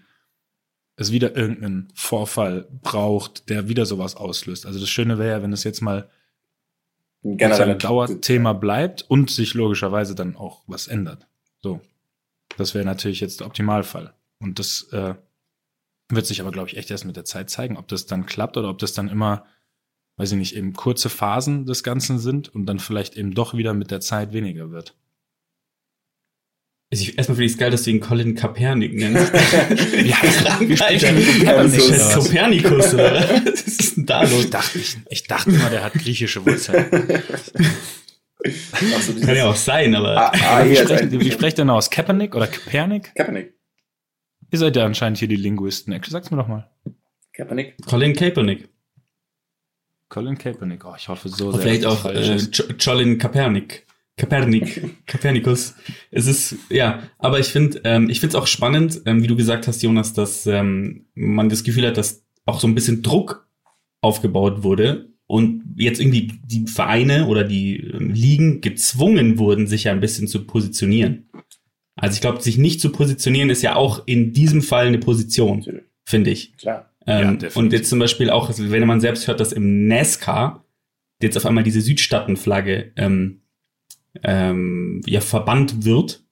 es wieder irgendeinen Vorfall braucht, der wieder sowas auslöst. Also das Schöne wäre ja, wenn es jetzt mal ein Dauerthema bleibt und sich logischerweise dann auch was ändert. So. Das wäre natürlich jetzt der Optimalfall. Und das äh, wird sich aber, glaube ich, echt erst mit der Zeit zeigen, ob das dann klappt oder ob das dann immer, weiß ich nicht, eben kurze Phasen des Ganzen sind und dann vielleicht eben doch wieder mit der Zeit weniger wird. Also ich, erstmal finde ich es geil, dass du ihn Colin Kaepernick nennst. Das was? Kopernikus, oder was? Ist denn da los? Ich dachte, ich, ich dachte immer, der hat griechische Wurzeln. So, Kann ja auch sein, aber Ah, ah, wie, ein- wie sprecht denn aus? Kaepernick oder Kaepernick? Kaepernick. Ihr seid ja anscheinend hier die Linguisten. Sag's mir doch mal. Kaepernick. Colin Kaepernick. Colin Kaepernick. Oh, ich hoffe so Oder sehr. vielleicht auch äh, Colin Kaepernick. Kaepernick. Kaepernicus. Es ist, ja, aber ich finde, ähm, ich finde es auch spannend, ähm, wie du gesagt hast, Jonas, dass ähm, man das Gefühl hat, dass auch so ein bisschen Druck aufgebaut wurde und jetzt irgendwie die Vereine oder die ähm, Ligen gezwungen wurden, sich ja ein bisschen zu positionieren. Also ich glaube, sich nicht zu positionieren ist ja auch in diesem Fall eine Position, finde ich. Klar. Ja, Ähm, definitiv. und jetzt zum Beispiel auch, wenn man selbst hört, dass im NASCAR jetzt auf einmal diese Südstaatenflagge ähm, ähm, ja verbannt wird.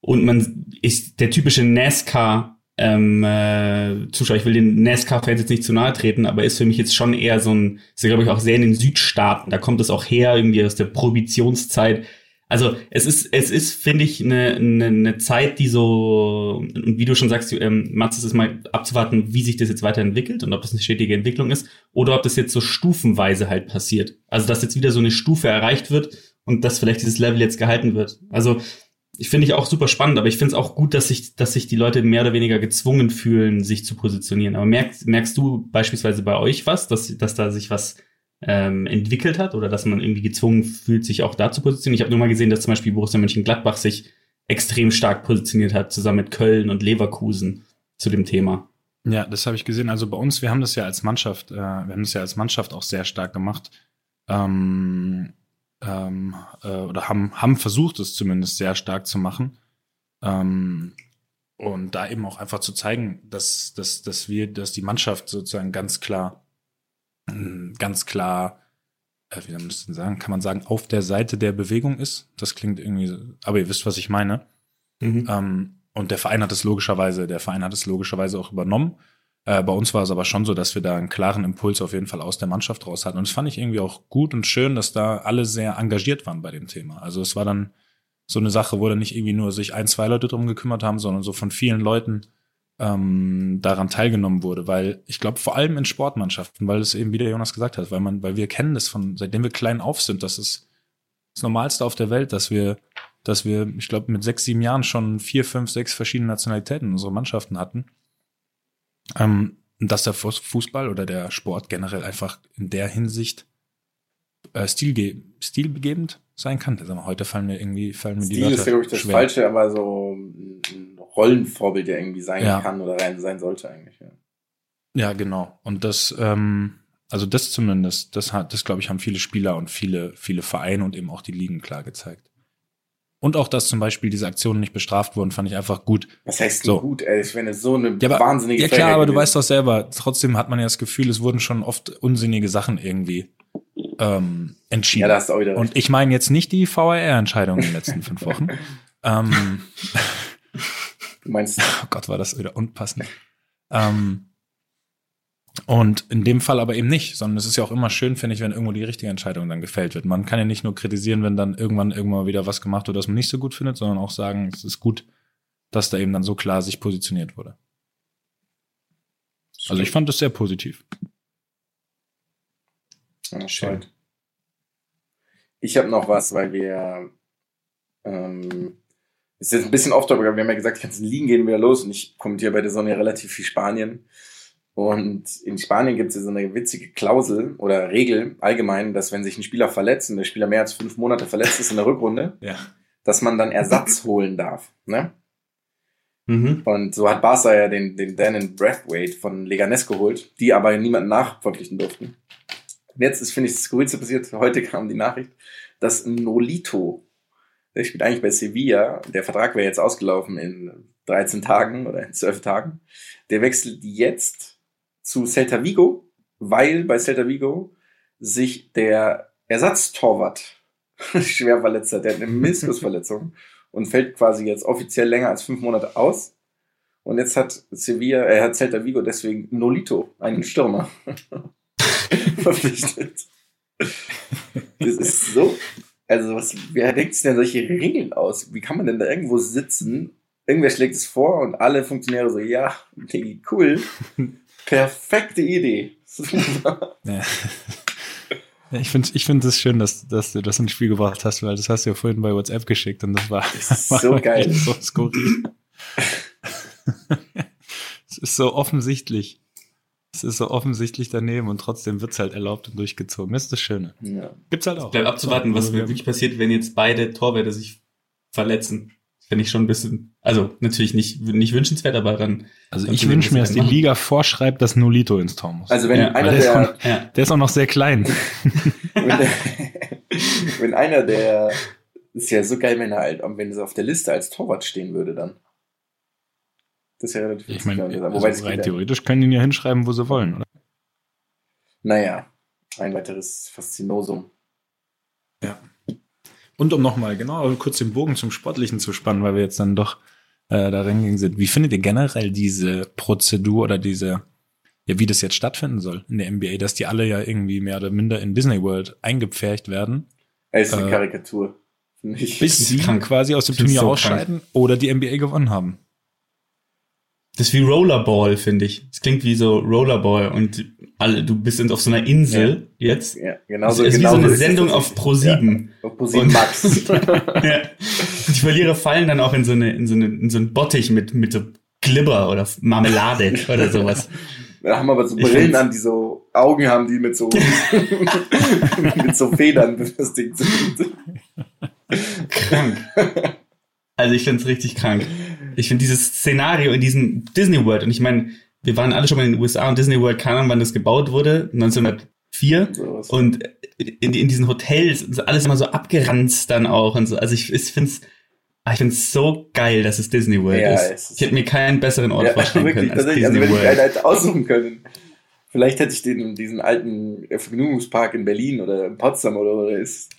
Und man ist der typische NASCAR ähm, äh, Zuschauer, ich will den NASCAR-Fans jetzt nicht zu nahe treten, aber ist für mich jetzt schon eher so ein, ist ja glaube ich auch sehr in den Südstaaten, da kommt es auch her, irgendwie aus der Prohibitionszeit, Also es ist, es ist, finde ich, eine, eine, eine Zeit, die so, und wie du schon sagst, ähm, Mats, es ist mal abzuwarten, wie sich das jetzt weiterentwickelt und ob das eine stetige Entwicklung ist oder ob das jetzt so stufenweise halt passiert. Also dass jetzt wieder so eine Stufe erreicht wird und dass vielleicht dieses Level jetzt gehalten wird. Also ich finde ich auch super spannend, aber ich finde es auch gut, dass sich, dass sich die Leute mehr oder weniger gezwungen fühlen, sich zu positionieren. Aber merkst, merkst du beispielsweise bei euch was, dass, dass da sich was ähm, entwickelt hat oder dass man irgendwie gezwungen fühlt, sich auch da zu positionieren. Ich habe nur mal gesehen, dass zum Beispiel Borussia Mönchengladbach sich extrem stark positioniert hat, zusammen mit Köln und Leverkusen zu dem Thema. Ja, das habe ich gesehen. Also bei uns, wir haben das ja als Mannschaft, äh, wir haben das ja als Mannschaft auch sehr stark gemacht. Ähm, ähm, äh, oder haben, haben versucht, es zumindest sehr stark zu machen. Ähm, und da eben auch einfach zu zeigen, dass, dass, dass wir, dass die Mannschaft sozusagen ganz klar ganz klar, äh, wie soll man das denn sagen, kann man sagen, auf der Seite der Bewegung ist. Das klingt irgendwie, aber ihr wisst, was ich meine. Mhm. Ähm, und der Verein hat es logischerweise, der Verein hat es logischerweise auch übernommen. Äh, bei uns war es aber schon so, dass wir da einen klaren Impuls auf jeden Fall aus der Mannschaft raus hatten. Und das fand ich irgendwie auch gut und schön, dass da alle sehr engagiert waren bei dem Thema. Also es war dann so eine Sache, wo dann nicht irgendwie nur sich ein, zwei Leute drum gekümmert haben, sondern so von vielen Leuten ähm, daran teilgenommen wurde, weil ich glaube vor allem in Sportmannschaften, weil es eben wie der Jonas gesagt hat, weil man, weil wir kennen das von seitdem wir klein auf sind, das ist das Normalste auf der Welt, dass wir, dass wir, ich glaube mit sechs, sieben Jahren schon vier, fünf, sechs verschiedene Nationalitäten in unsere Mannschaften hatten. Ähm, dass der Fußball oder der Sport generell einfach in der Hinsicht äh, stilge stilbegebend sein kann. Also heute fallen mir irgendwie fallen mir Stil die Wörter ist, glaube ich, das schwer. Falsche, aber so ein Rollenvorbild ja irgendwie sein Ja. kann oder rein sein sollte eigentlich. Ja. Ja, genau. Und das, ähm, also das zumindest, das hat, das glaube ich, haben viele Spieler und viele, viele Vereine und eben auch die Ligen klar gezeigt. Und auch, dass zum Beispiel diese Aktionen nicht bestraft wurden, fand ich einfach gut. Was heißt So. gut, ey? Ich wäre so eine Ja, aber, wahnsinnige ja klar, Frechheit aber du weißt doch selber, trotzdem hat man ja das Gefühl, es wurden schon oft unsinnige Sachen irgendwie ähm, entschieden. Ja, da hast du auch wieder und ich meine jetzt nicht die VAR-Entscheidung in den letzten fünf Wochen. ähm, Du meinst, Oh Gott, war das wieder unpassend. Ähm, und in dem Fall aber eben nicht, sondern es ist ja auch immer schön, finde ich, wenn irgendwo die richtige Entscheidung dann gefällt wird. Man kann ja nicht nur kritisieren, wenn dann irgendwann irgendwann wieder was gemacht wird, das man nicht so gut findet, sondern auch sagen, es ist gut, dass da eben dann so klar sich positioniert wurde. Also ich fand das sehr positiv. Ja, Schön. Ich habe noch was, weil wir ähm, ist jetzt ein bisschen off topic, aber wir haben ja gesagt, die ganzen Ligen gehen wieder los und ich kommentiere bei der Sonne ja relativ viel Spanien. Und in Spanien gibt es ja so eine witzige Klausel oder Regel allgemein, dass wenn sich ein Spieler verletzt und der Spieler mehr als fünf Monate verletzt ist in der Rückrunde, Ja. dass man dann Ersatz holen darf. Ne? Mhm. Und so hat Barca ja den, den Danon Brathwaite von Leganes geholt, die aber niemanden nachverpflichten durften. Und jetzt ist, finde ich, das Skurrilste passiert, heute kam die Nachricht, dass Nolito, der spielt eigentlich bei Sevilla, der Vertrag wäre jetzt ausgelaufen in 13 Tagen oder in 12 Tagen, der wechselt jetzt zu Celta Vigo, weil bei Celta Vigo sich der Ersatztorwart schwer verletzt hat. Der hat eine Meniskusverletzung und fällt quasi jetzt offiziell länger als fünf Monate aus. Und jetzt hat Sevilla, er hat Celta Vigo deswegen Nolito, einen Stürmer, verpflichtet. Das ist so. Also, was, wer denkt sich denn solche Regeln aus? Wie kann man denn da irgendwo sitzen? Irgendwer schlägt es vor und alle Funktionäre so, ja, cool. Perfekte Idee. Super. Ja. Ich finde ich find es schön, dass, dass du das ins Spiel gebracht hast, weil das hast du ja vorhin bei WhatsApp geschickt und das war, Das ist so geil. so skurril. es ist so offensichtlich. Es ist so offensichtlich daneben und trotzdem wird's halt erlaubt und durchgezogen. Das ist das Schöne. Ja. Gibt's halt auch. Bleibt abzuwarten, was Also wir- wirklich passiert, wenn jetzt beide Torwärter sich verletzen. Finde ich schon ein bisschen, also natürlich nicht, nicht wünschenswert, aber dann. Also ich wünsche mir, dass die machen. Liga vorschreibt, dass Nolito ins Tor muss. Also wenn Ja, einer der der, ist Ja. Der ist auch noch sehr klein. wenn, der wenn einer der ist ja so geil, wenn er halt, wenn er auf der Liste als Torwart stehen würde dann. Das wäre relativ Ich meine, also wobei das rein ja. theoretisch können die ihn ja hinschreiben, wo sie wollen, oder? Naja, ein weiteres Faszinosum. Und um nochmal genau kurz den Bogen zum Sportlichen zu spannen, weil wir jetzt dann doch äh, da reingegangen sind. Wie findet ihr generell diese Prozedur oder diese, ja, wie das jetzt stattfinden soll in der NBA, dass die alle ja irgendwie mehr oder minder in Disney World eingepfercht werden? Es ist eine Äh, Karikatur. Bis sie krank. quasi aus dem Turnier so ausscheiden oder die NBA gewonnen haben. Das ist wie Rollerball, finde ich. Es klingt wie so Rollerball und alle, du bist auf so einer Insel jetzt. Ja, Es genauso, ist genau wie so eine ist es Sendung auf tatsächlich. Pro7. Ja, auf Pro7 Und- Max. Ja. Die Verlierer fallen dann auch in so eine, in so eine, in so einen Bottich mit, mit so Glibber oder Marmelade oder sowas. Da haben aber so Brillen an, die so Augen haben, die mit so, mit so Federn befestigt sind. Krank. Also ich finde es richtig krank. Ich finde dieses Szenario in diesem Disney World, und ich meine, wir waren alle schon mal in den USA und Disney World, keine Ahnung, wann das gebaut wurde, 1904. Sowas. Und in, in diesen Hotels ist alles immer so abgeranzt dann auch und so. Also ich, ich finde es ich find's so geil, dass es Disney World Ja, ist. ist- Ich hätte mir keinen besseren Ort Ja, vorstellen wirklich, können als tatsächlich. Disney Also wenn ich World. einen hätte aussuchen können, vielleicht hätte ich den, diesen alten Vergnügungspark in Berlin oder in Potsdam oder, oder ist,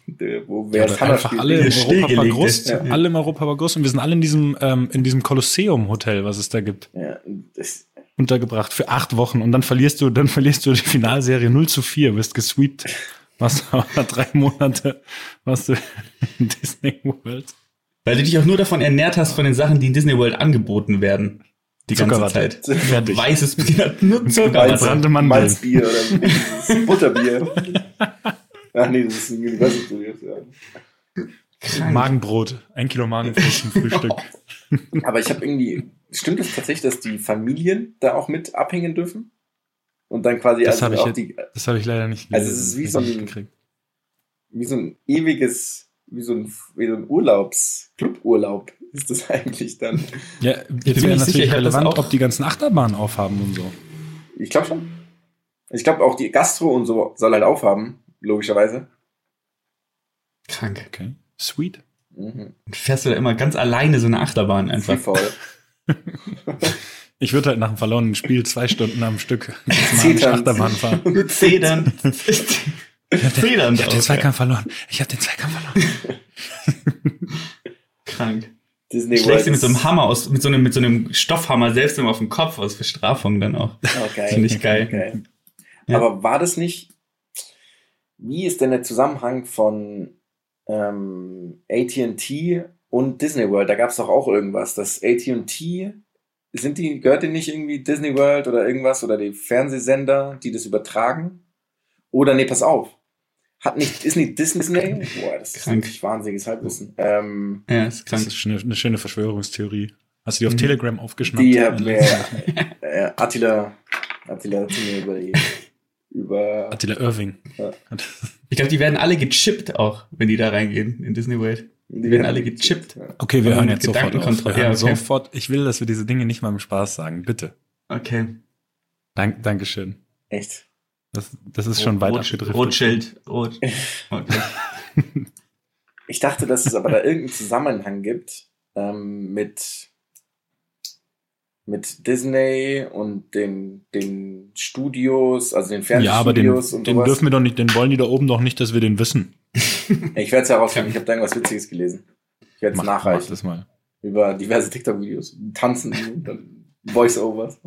wo wer Ja, einfach alle im Europapark Ja. alle im Europapark Groß und wir sind alle in diesem, ähm, in diesem Kolosseum-Hotel, was es da gibt, Ja, das, untergebracht für acht Wochen und dann verlierst du, dann verlierst du die Finalserie 0 zu 4, wirst gesweept. Warst du aber drei Monate, warst du in Disney World. Weil du dich auch nur davon ernährt hast von den Sachen, die in Disney World angeboten werden. Die ganze Zuckerwatte. Zeit. Fertig. Weißes Bier, nur Zuckerwatte. Brannte Mandeln. Malzbier oder dieses Butterbier. Ach nee, das ist ein Universal Studios, ja. Krank. Magenbrot, ein Kilo Magenbrot zum Frühstück. Aber ich habe irgendwie, stimmt es tatsächlich, dass die Familien da auch mit abhängen dürfen? Und dann quasi Das also habe ich auch jetzt- die, Das habe ich leider nicht Also es ist wie das so ein- gekriegt. wie so ein ewiges, wie so ein, wie so ein Urlaubs, Cluburlaub ist das eigentlich dann. Ja, jetzt wäre natürlich hab relevant, auch- ob die ganzen Achterbahnen aufhaben und so. Ich glaube schon. Ich glaube auch die Gastro und so soll halt aufhaben, logischerweise. Krank. Okay. Sweet. Mhm. Fährst du da immer ganz alleine so eine Achterbahn einfach. Freefall. Ich würde halt nach dem verlorenen Spiel zwei Stunden am Stück Zetern. Achterbahn fahren. Federn Ich habe den drauf, Zweikampf verloren. Ich habe den Zweikampf verloren. Krank. Disney Schlägst du mit ist- so einem Hammer aus, mit so einem, mit so einem Stoffhammer selbst immer auf den Kopf aus Bestrafung dann auch. Okay. Finde ich geil. Okay. Ja. Aber war das nicht, wie ist denn der Zusammenhang von ähm, AT&T und Disney World? Da gab es doch auch irgendwas, dass AT&T, sind die, gehört die nicht irgendwie Disney World oder irgendwas oder die Fernsehsender, die das übertragen? Oder nee, pass auf. Hat nicht, ist nicht Disney? Boah, das ist Krank. wirklich wahnsinniges Halbwissen. Ähm, Ja, ist Das krank. ist eine, eine schöne Verschwörungstheorie. Hast du die auf Mhm. Telegram aufgeschnappt? die Äh, hat mir äh, Attila, Attila hat mir über die, über Attila Irving. Ja. Ich glaube, die werden alle gechippt auch, wenn die da reingehen in Disney World. Die werden alle gechippt. Ja. Okay, wir hören jetzt sofort auf. Wir hören Ja, okay. sofort. Ich will, dass wir diese Dinge nicht mal im Spaß sagen. Bitte. Okay. Dank, Dankeschön. Echt. Das, das ist schon weit Rot, abgedriftet. Rotschild. Rot. Okay. Ich dachte, dass es aber da irgendeinen Zusammenhang gibt ähm, mit, mit Disney und den, den Studios, also den Ja, aber den, Fernsehstudios und den sowas. dürfen wir doch nicht, den wollen die da oben doch nicht, dass wir den wissen. ich werde es herausfinden, ich habe da irgendwas Witziges gelesen. Ich werde es Mach, mach nachreichen. das mal. Über diverse TikTok-Videos. Tanzen und dann Voice-Overs.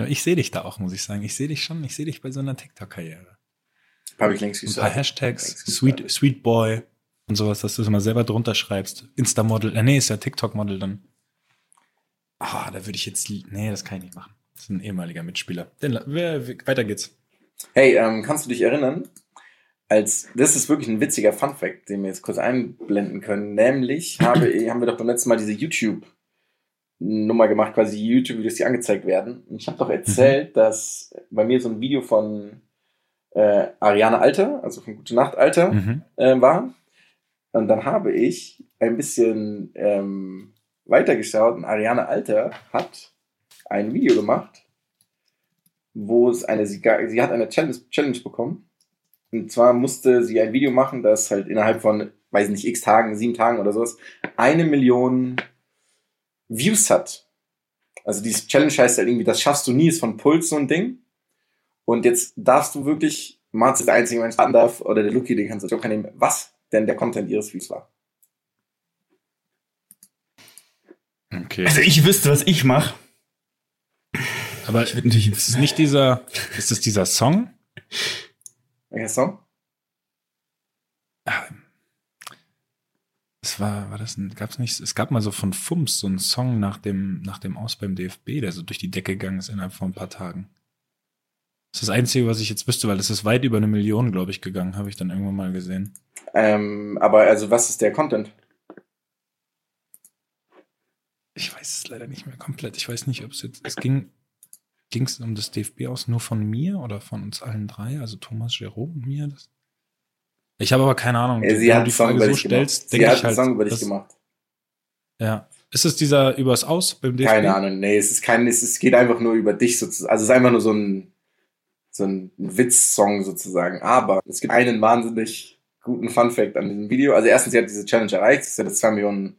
Ja, ich sehe dich da auch, muss ich sagen. Ich sehe dich schon, ich sehe dich bei so einer TikTok-Karriere. Habe ich längst Ein paar gesagt. Hashtags, Sweet, Sweet Boy und sowas, dass du es mal selber drunter schreibst. Insta-Model, äh, nee, ist ja TikTok-Model dann. Ah, da würde ich jetzt, nee, das kann ich nicht machen. Das ist ein ehemaliger Mitspieler. Den, weiter geht's. Hey, ähm, kannst du dich erinnern, als, das ist wirklich ein witziger Funfact, den wir jetzt kurz einblenden können, nämlich habe, haben wir doch beim letzten Mal diese YouTube-Nummer gemacht, quasi YouTube-Videos, die angezeigt werden. Und ich habe doch erzählt, dass bei mir so ein Video von äh, Ariane Alter, also von Gute Nacht Alter, Mhm. äh, war. Und dann habe ich ein bisschen ähm, weitergeschaut und Ariane Alter hat ein Video gemacht, wo es eine, sie, sie hat eine Challenge, Challenge bekommen. Und zwar musste sie ein Video machen, das halt innerhalb von, weiß nicht, x Tagen, sieben Tagen oder sowas, eine Million Views hat. Also diese Challenge heißt halt irgendwie, das schaffst du nie, ist von Puls so ein Ding. Und jetzt darfst du wirklich, Marz ist der einzige Mensch, der darf, oder der Lucky, den kannst du auch nehmen, was denn der Content ihres Videos war. Okay. Also ich wüsste, was ich mache. Aber Ich würde natürlich. ist es nicht dieser, ist es dieser Song? Welcher Song? War, war das ein, gab's nicht, es gab mal so von Fums so einen Song nach dem, nach dem Aus beim DFB, der so durch die Decke gegangen ist innerhalb von ein paar Tagen. Das ist das Einzige, was ich jetzt wüsste, weil das ist weit über eine Million, glaube ich, gegangen, habe ich dann irgendwann mal gesehen. Ähm, aber also, was ist der Content? Ich weiß es leider nicht mehr komplett. Ich weiß nicht, ob es jetzt, es ging, ging es um das DFB aus nur von mir oder von uns allen drei, also Thomas, Jerome und mir? Das? Ich habe aber keine Ahnung. Äh, sie Wenn hat du die Frage über so stellst, Sie denke hat ich einen halt. Song über dich das- gemacht. Ja. Ist es dieser übers Aus beim DFB? Keine Ahnung, nee, es ist kein, es ist, geht einfach nur über dich sozusagen. Also es ist einfach nur so ein, so ein Witz-Song sozusagen. Aber es gibt einen wahnsinnig guten Fun-Fact an diesem Video. Also erstens, sie hat diese Challenge erreicht. Es hat jetzt zwei Millionen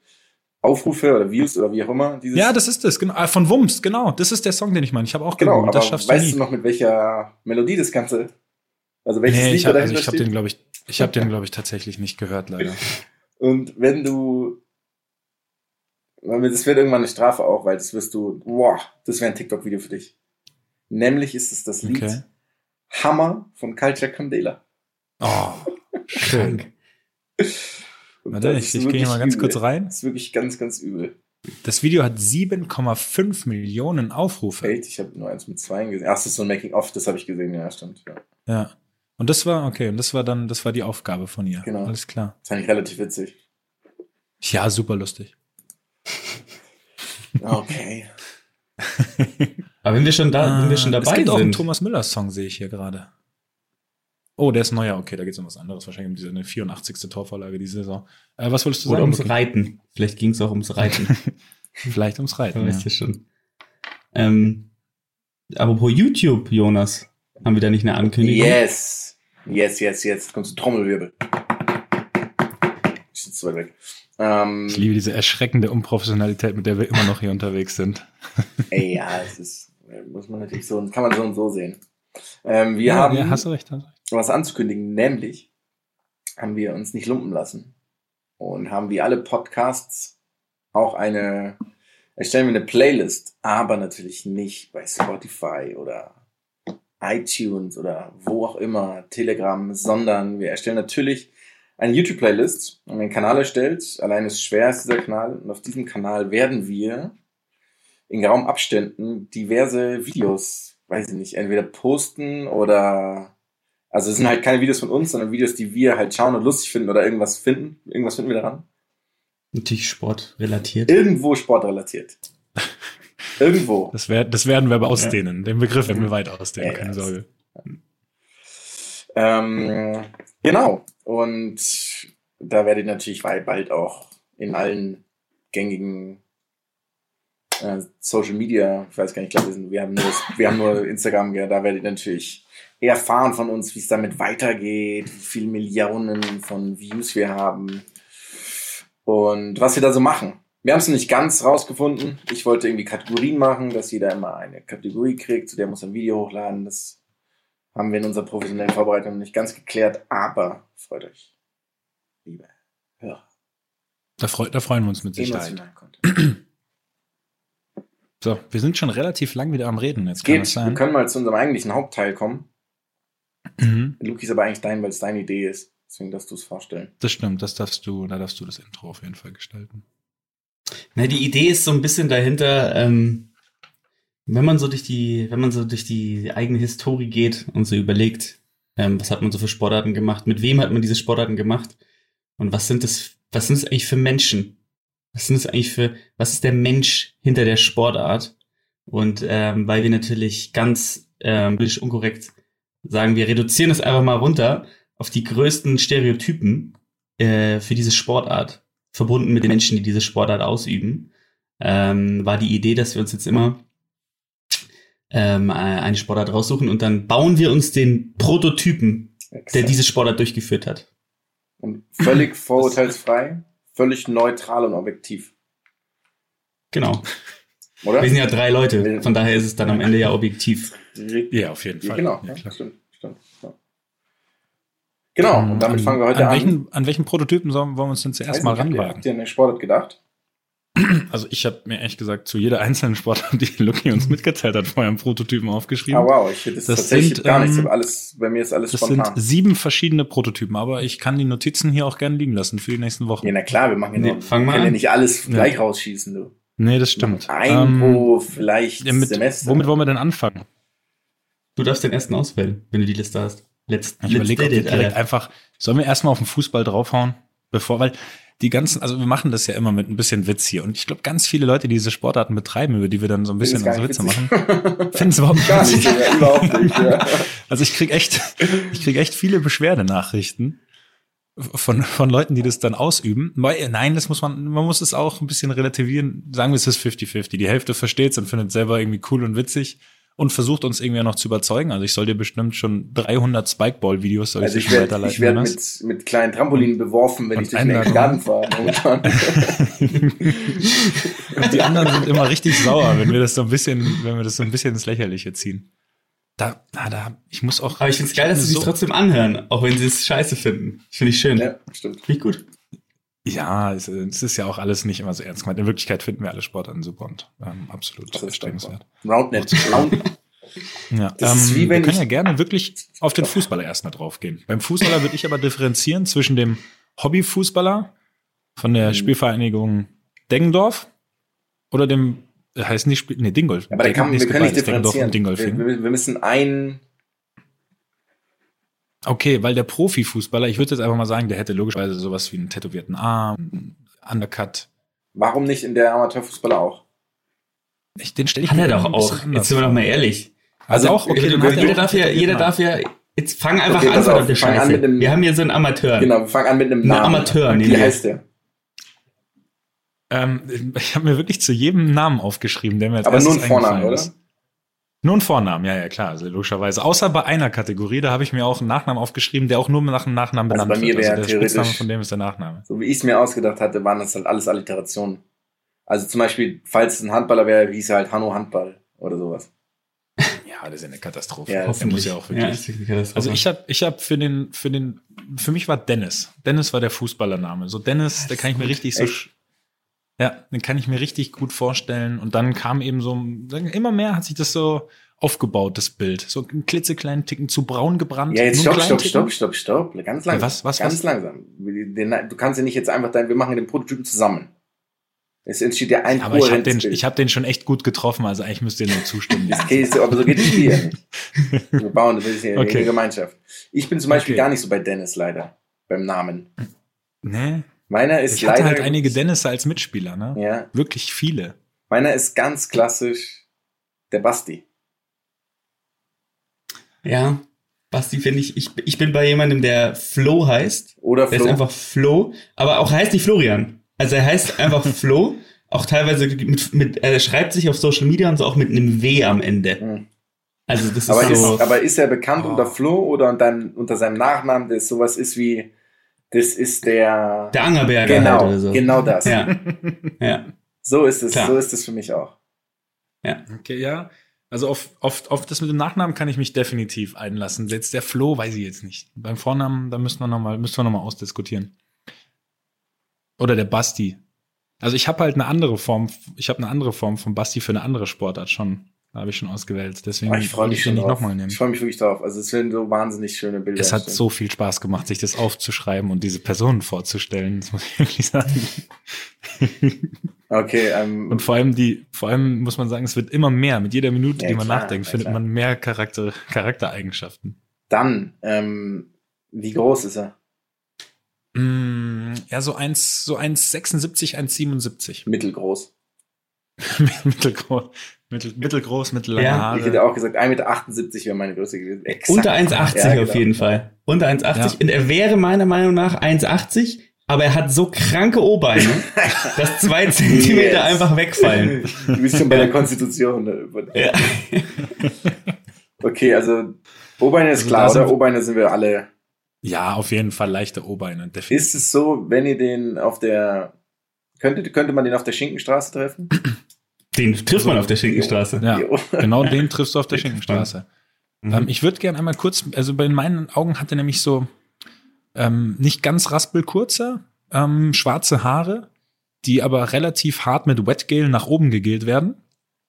Aufrufe oder Views oder wie auch immer. Dieses, Ja, das ist es, genau. Ah, Von Wumms, genau. Das ist der Song, den ich meine. Ich habe auch genau. Aber das schaffst weißt du du nie. noch, mit welcher Melodie das Ganze, also welches nee, Lied ich da habe also ich hab steht? den, glaube ich, ich habe den, glaube ich, tatsächlich nicht gehört, leider. Und wenn du, das wird irgendwann eine Strafe auch, weil das wirst du, boah, das wäre ein TikTok-Video für dich. Nämlich ist es das Lied Okay. Hammer von Culture Candela. Oh, schön. Warte, ich, ich gehe mal ganz übel. kurz rein. Das ist wirklich ganz, ganz übel. Das Video hat 7,5 Millionen Aufrufe. Echt, ich habe nur eins mit zwei gesehen. Ach, das ist so ein Making-of, das habe ich gesehen, ja, stimmt. Ja. Ja. Und das war, okay, und das war dann, das war die Aufgabe von ihr. Genau. Alles klar. Das fand ich relativ witzig. Ja, super lustig. Okay. Aber wenn wir schon da, wenn wir schon Ah, es dabei gibt auch einen sind. Thomas Müller Song, sehe ich hier gerade. Oh, der ist neuer. Okay, da geht es um was anderes. Wahrscheinlich um diese eine 84. Torvorlage diese Saison. Äh, was wolltest du Oder sagen? ums Luki? Reiten. Vielleicht ging es auch ums Reiten. Vielleicht ums Reiten. weißt Ja. du schon. Ähm, apropos YouTube, Jonas. Haben wir da nicht eine Ankündigung? Yes. Yes, yes, yes. Kommt zu Trommelwirbel. Ich sitze weit weg. Ähm, Ich liebe diese erschreckende Unprofessionalität, mit der wir immer noch hier unterwegs sind. ey, ja, es ist, muss man natürlich so, kann man so und so sehen. Ähm, wir ja, haben ja, hast du recht. Hast du recht. was anzukündigen, nämlich haben wir uns nicht lumpen lassen und haben wie alle Podcasts auch eine, erstellen wir eine Playlist, aber natürlich nicht bei Spotify oder iTunes oder wo auch immer, Telegram, sondern wir erstellen natürlich eine YouTube-Playlist und einen Kanal erstellt. Allein ist schwer ist dieser Kanal und auf diesem Kanal werden wir in geraumen Abständen diverse Videos, weiß ich nicht, entweder posten oder also es sind halt keine Videos von uns, sondern Videos, die wir halt schauen und lustig finden oder irgendwas finden. Irgendwas finden wir daran. Natürlich sportrelatiert. Irgendwo sportrelatiert. Irgendwo. Das, wär, das werden wir aber ausdehnen. Den Begriff werden wir weit ausdehnen, Ja, keine ja, Sorge. Ähm, genau. Und da werdet ihr natürlich bald auch in allen gängigen äh, Social Media, ich weiß gar nicht, ich glaube, wir, sind- wir haben nur, wir haben nur Instagram, ja, da werdet ihr natürlich erfahren von uns, wie es damit weitergeht, wie viele Millionen von Views wir haben und was wir da so machen. Wir haben es noch nicht ganz rausgefunden. Ich wollte irgendwie Kategorien machen, dass jeder immer eine Kategorie kriegt, zu der muss er ein Video hochladen. Das haben wir in unserer professionellen Vorbereitung nicht ganz geklärt, aber freut euch, liebe Hörer. Da, freu, da freuen wir uns mit Sicherheit. So, wir sind schon relativ lang wieder am Reden. Jetzt kann Geht, wir sein. können mal zu unserem eigentlichen Hauptteil kommen. Mhm. Luki ist aber eigentlich dein, weil es deine Idee ist. Deswegen darfst du es vorstellen. Das stimmt, das darfst du, da darfst du das Intro auf jeden Fall gestalten. Na, die Idee ist so ein bisschen dahinter, ähm, wenn man so durch die, wenn man so durch die eigene Historie geht und so überlegt, ähm, was hat man so für Sportarten gemacht, mit wem hat man diese Sportarten gemacht und was sind das, was sind es eigentlich für Menschen? Was sind es eigentlich für, was ist der Mensch hinter der Sportart? Und ähm, weil wir natürlich ganz ähm, politisch unkorrekt sagen, wir reduzieren es einfach mal runter auf die größten Stereotypen äh, für diese Sportart verbunden mit den Menschen, die diese Sportart ausüben, ähm, war die Idee, dass wir uns jetzt immer ähm, äh, eine Sportart raussuchen und dann bauen wir uns den Prototypen, der Exakt. diese Sportart durchgeführt hat. Und völlig vorurteilsfrei, völlig neutral und objektiv. Genau. Oder? Wir sind ja drei Leute, von daher ist es dann am Ende ja objektiv. Ja, auf jeden Fall. genau, Ja, klar. Ja. Genau, und damit an, fangen wir heute an an. welchen, An welchen Prototypen sollen, wollen wir uns denn zuerst Weiß mal nicht, habt ihr- ranwagen? Habt ihr an den Sportart gedacht? Also ich habe mir ehrlich gesagt zu jeder einzelnen Sportart, die Lucky uns mitgeteilt hat, vorher einen Prototypen aufgeschrieben. Ah, wow, ich hätte das, Das tatsächlich sind, gar nicht so. ähm, Alles, bei mir ist alles Das spontan. sind sieben verschiedene Prototypen, aber ich kann die Notizen hier auch gerne liegen lassen für die nächsten Wochen. ja, na klar, wir machen ja Nee, noch, fang mal können ja nicht alles Ja. gleich rausschießen, du. Nee, das stimmt. Ein Ähm, pro vielleicht ja, mit, Semester. womit wollen wir denn anfangen? Du darfst den ersten auswählen, wenn du die Liste hast. Let's, Ich überlege, ob wir direkt einfach, sollen wir erstmal auf den Fußball draufhauen, bevor, weil die ganzen, also wir machen das ja immer mit ein bisschen Witz hier und ich glaube, ganz viele Leute, die diese Sportarten betreiben, über die wir dann so ein bisschen unsere Witze machen, finden es überhaupt nicht Gar nicht, witzig. ja, überhaupt nicht. Ja. Also ich krieg echt, ich krieg echt viele Beschwerdenachrichten von, von Leuten, die das dann ausüben. Nein, das muss man, man muss es auch ein bisschen relativieren. Sagen wir, es ist 50-50. Die Hälfte versteht's und findet selber irgendwie cool und witzig und versucht uns irgendwie noch zu überzeugen. Also ich soll dir bestimmt schon 300 Spikeball-Videos soll Also ich ich dir werde weiterleiten. ich werd Jonas? mit, mit kleinen Trampolinen beworfen, wenn Und ich durch den. Garten fahre. Und die anderen sind immer richtig sauer, wenn wir das so ein bisschen, wenn wir das so ein bisschen ins Lächerliche ziehen. Da, na, da, ich muss auch. Aber ich finde es geil, dass sie sich so- trotzdem anhören, auch wenn sie es scheiße finden. Finde ich schön. ja, stimmt. Finde ich gut. Ja, es, es ist ja auch alles nicht immer so ernst gemeint. In Wirklichkeit finden wir alle Sportarten super und ähm, absolut erstrebenswert. Roundnet. Round, Ja, Das ist ähm, wie wenn wir können ja gerne wirklich auf den Fußballer erstmal draufgehen. Beim Fußballer würde ich aber differenzieren zwischen dem Hobbyfußballer von der Mhm. Spielvereinigung Deggendorf oder dem, äh, heißt nicht Spiel, nee, Dingolf. aber da kann, wir können nicht differenzieren. Wir, wir, wir müssen ein, Okay, weil der Profifußballer, ich würde jetzt einfach mal sagen, der hätte logischerweise sowas wie einen tätowierten Arm, einen Undercut. warum nicht in der Amateurfußballer auch? Ich, den stelle ich Hat mir er doch ein auch. Jetzt sind wir doch mal ehrlich. Also auch, okay, jeder, er jeder darf ja, jeder darf ja, jetzt fang einfach Okay, an, auf, verdammte fang an Scheiße. mit dem- Wir haben hier so einen Amateur. Genau, wir fangen an mit einem Ein Namen. Amateur, Wie wir. heißt der? Ähm, ich habe mir wirklich zu jedem Namen aufgeschrieben, der mir als Aber nur ein eingefallen oder? ist. Nur ein Vornamen, ja, ja, klar, also logischerweise. Außer bei einer Kategorie, da habe ich mir auch einen Nachnamen aufgeschrieben, der auch nur nach einem Nachnamen Also benannt bei mir wird. wäre der Spitzname von dem ist der Nachname. So wie ich es mir ausgedacht hatte, waren das halt alles Alliterationen. Also zum Beispiel, falls es ein Handballer wäre, hieß er halt Hanno Handball oder sowas. Ja, das ist ja eine Katastrophe. Ja, der muss ja auch wirklich. Katastrophe. also ich habe ich hab für den, für den, für mich war Dennis. Dennis war der Fußballername. So Dennis, der kann ich mir richtig so, Echt? sch- ja, den kann ich mir richtig gut vorstellen. Und dann kam eben so, immer mehr hat sich das so aufgebaut, das Bild. So einen klitzekleinen Ticken zu braun gebrannt. Ja, jetzt stopp, stopp, stopp, stopp, stopp. Ganz langsam. was, was, Ganz was? langsam. Du kannst ja nicht jetzt einfach dein, wir machen den Prototypen zusammen. Es entsteht ja ein Aber ich habe den, ich hab den schon echt gut getroffen, also eigentlich müsst ihr nur zustimmen. Das Käse, aber so geht es hier ja nicht. Wir bauen das ist ja Okay. eine Gemeinschaft. Ich bin zum Beispiel Okay. gar nicht so bei Dennis leider. Beim Namen. nee, Meiner ist ich hatte leider. halt einige Dennis als Mitspieler, ne? Ja. Wirklich viele. Meiner ist ganz klassisch der Basti. ja, Basti finde ich, ich, ich bin bei jemandem, der Flo heißt. Oder Der Flo. ist einfach Flo, aber auch heißt nicht Florian. Also er heißt einfach Flo, auch teilweise mit, mit, er schreibt sich auf Social Media und so auch mit einem W am Ende. Hm. Also das ist aber, so. ist, aber ist er bekannt Oh. unter Flo oder unter, unter seinem Nachnamen, der sowas ist wie, das ist der, der Angerberger genau, halt oder so. genau das. Ja, ja. So ist es, Klar. so ist es für mich auch. Okay, ja. Also auf, auf, auf das mit dem Nachnamen kann ich mich definitiv einlassen. Jetzt der Flo, weiß ich jetzt nicht. Beim Vornamen, da müssen wir nochmal, müssen wir noch mal ausdiskutieren. Oder der Basti. Also ich habe halt eine andere Form, ich habe eine andere Form von Basti für eine andere Sportart schon. Da habe ich schon ausgewählt. Deswegen Aber ich freue mich schon nicht nochmal nehmen. Ich freue mich wirklich drauf. Also es werden so wahnsinnig schöne Bilder. Es hat entstehen. so viel Spaß gemacht, sich das aufzuschreiben und diese Personen vorzustellen. Das muss ich wirklich sagen. Okay, ähm, Und vor allem die, vor allem muss man sagen, es wird immer mehr. Mit jeder Minute, Ja, die man klar, nachdenkt, ja, findet klar. man mehr Charakter, Charaktereigenschaften. dann, ähm, wie groß ist er? Mm, ja, so 1, so 1,76, 1,77. Mittelgroß. mittelgroß, mittel, mittelgroß, mittellange Ja, Ich hätte Haare. auch gesagt, 1,78 Meter wäre meine Größe gewesen. Exakt. Unter 1,80 Ja, genau. auf jeden Fall. Unter 1,80. Ja. Und er wäre meiner Meinung nach 1,80, aber er hat so kranke O-Beine, dass zwei Zentimeter Yes. einfach wegfallen. Du bist schon bei der Konstitution. ne? Ja. Okay, also O-Beine ist Also klar, oder? wir- O-Beine sind wir alle. Ja, auf jeden Fall leichte O-Beine. Ist es so, wenn ihr den auf der, könnte, könnte man den auf der Schinkenstraße treffen? Den trifft man auf der Schinkenstraße. Ja, genau den triffst du auf der Schinkenstraße. Mhm. Ähm, ich würde gerne einmal kurz, also bei meinen Augen hat er nämlich so ähm, nicht ganz raspelkurze, ähm, schwarze Haare, die aber relativ hart mit Wetgel nach oben gegelt werden.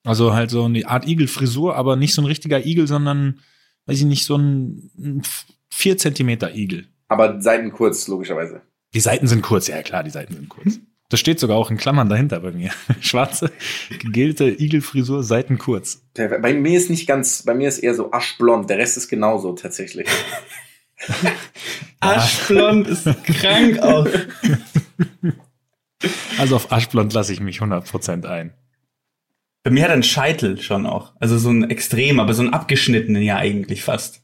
Also halt so eine Art Igel-Frisur, aber nicht so ein richtiger Igel, sondern, weiß ich nicht, so ein, ein 4 Zentimeter Igel. Aber Seiten kurz, logischerweise. Die Seiten sind kurz, ja klar, die Seiten sind kurz. Das steht sogar auch in Klammern dahinter bei mir. Schwarze, gegelte Igelfrisur, Seiten kurz. Bei mir ist nicht ganz, bei mir ist eher so aschblond, der Rest ist genauso tatsächlich. Aschblond ist krank auch. Also auf Aschblond lasse ich mich 100% ein. Bei mir hat er einen Scheitel schon auch. Also so ein extrem, aber so ein abgeschnittenen ja eigentlich fast.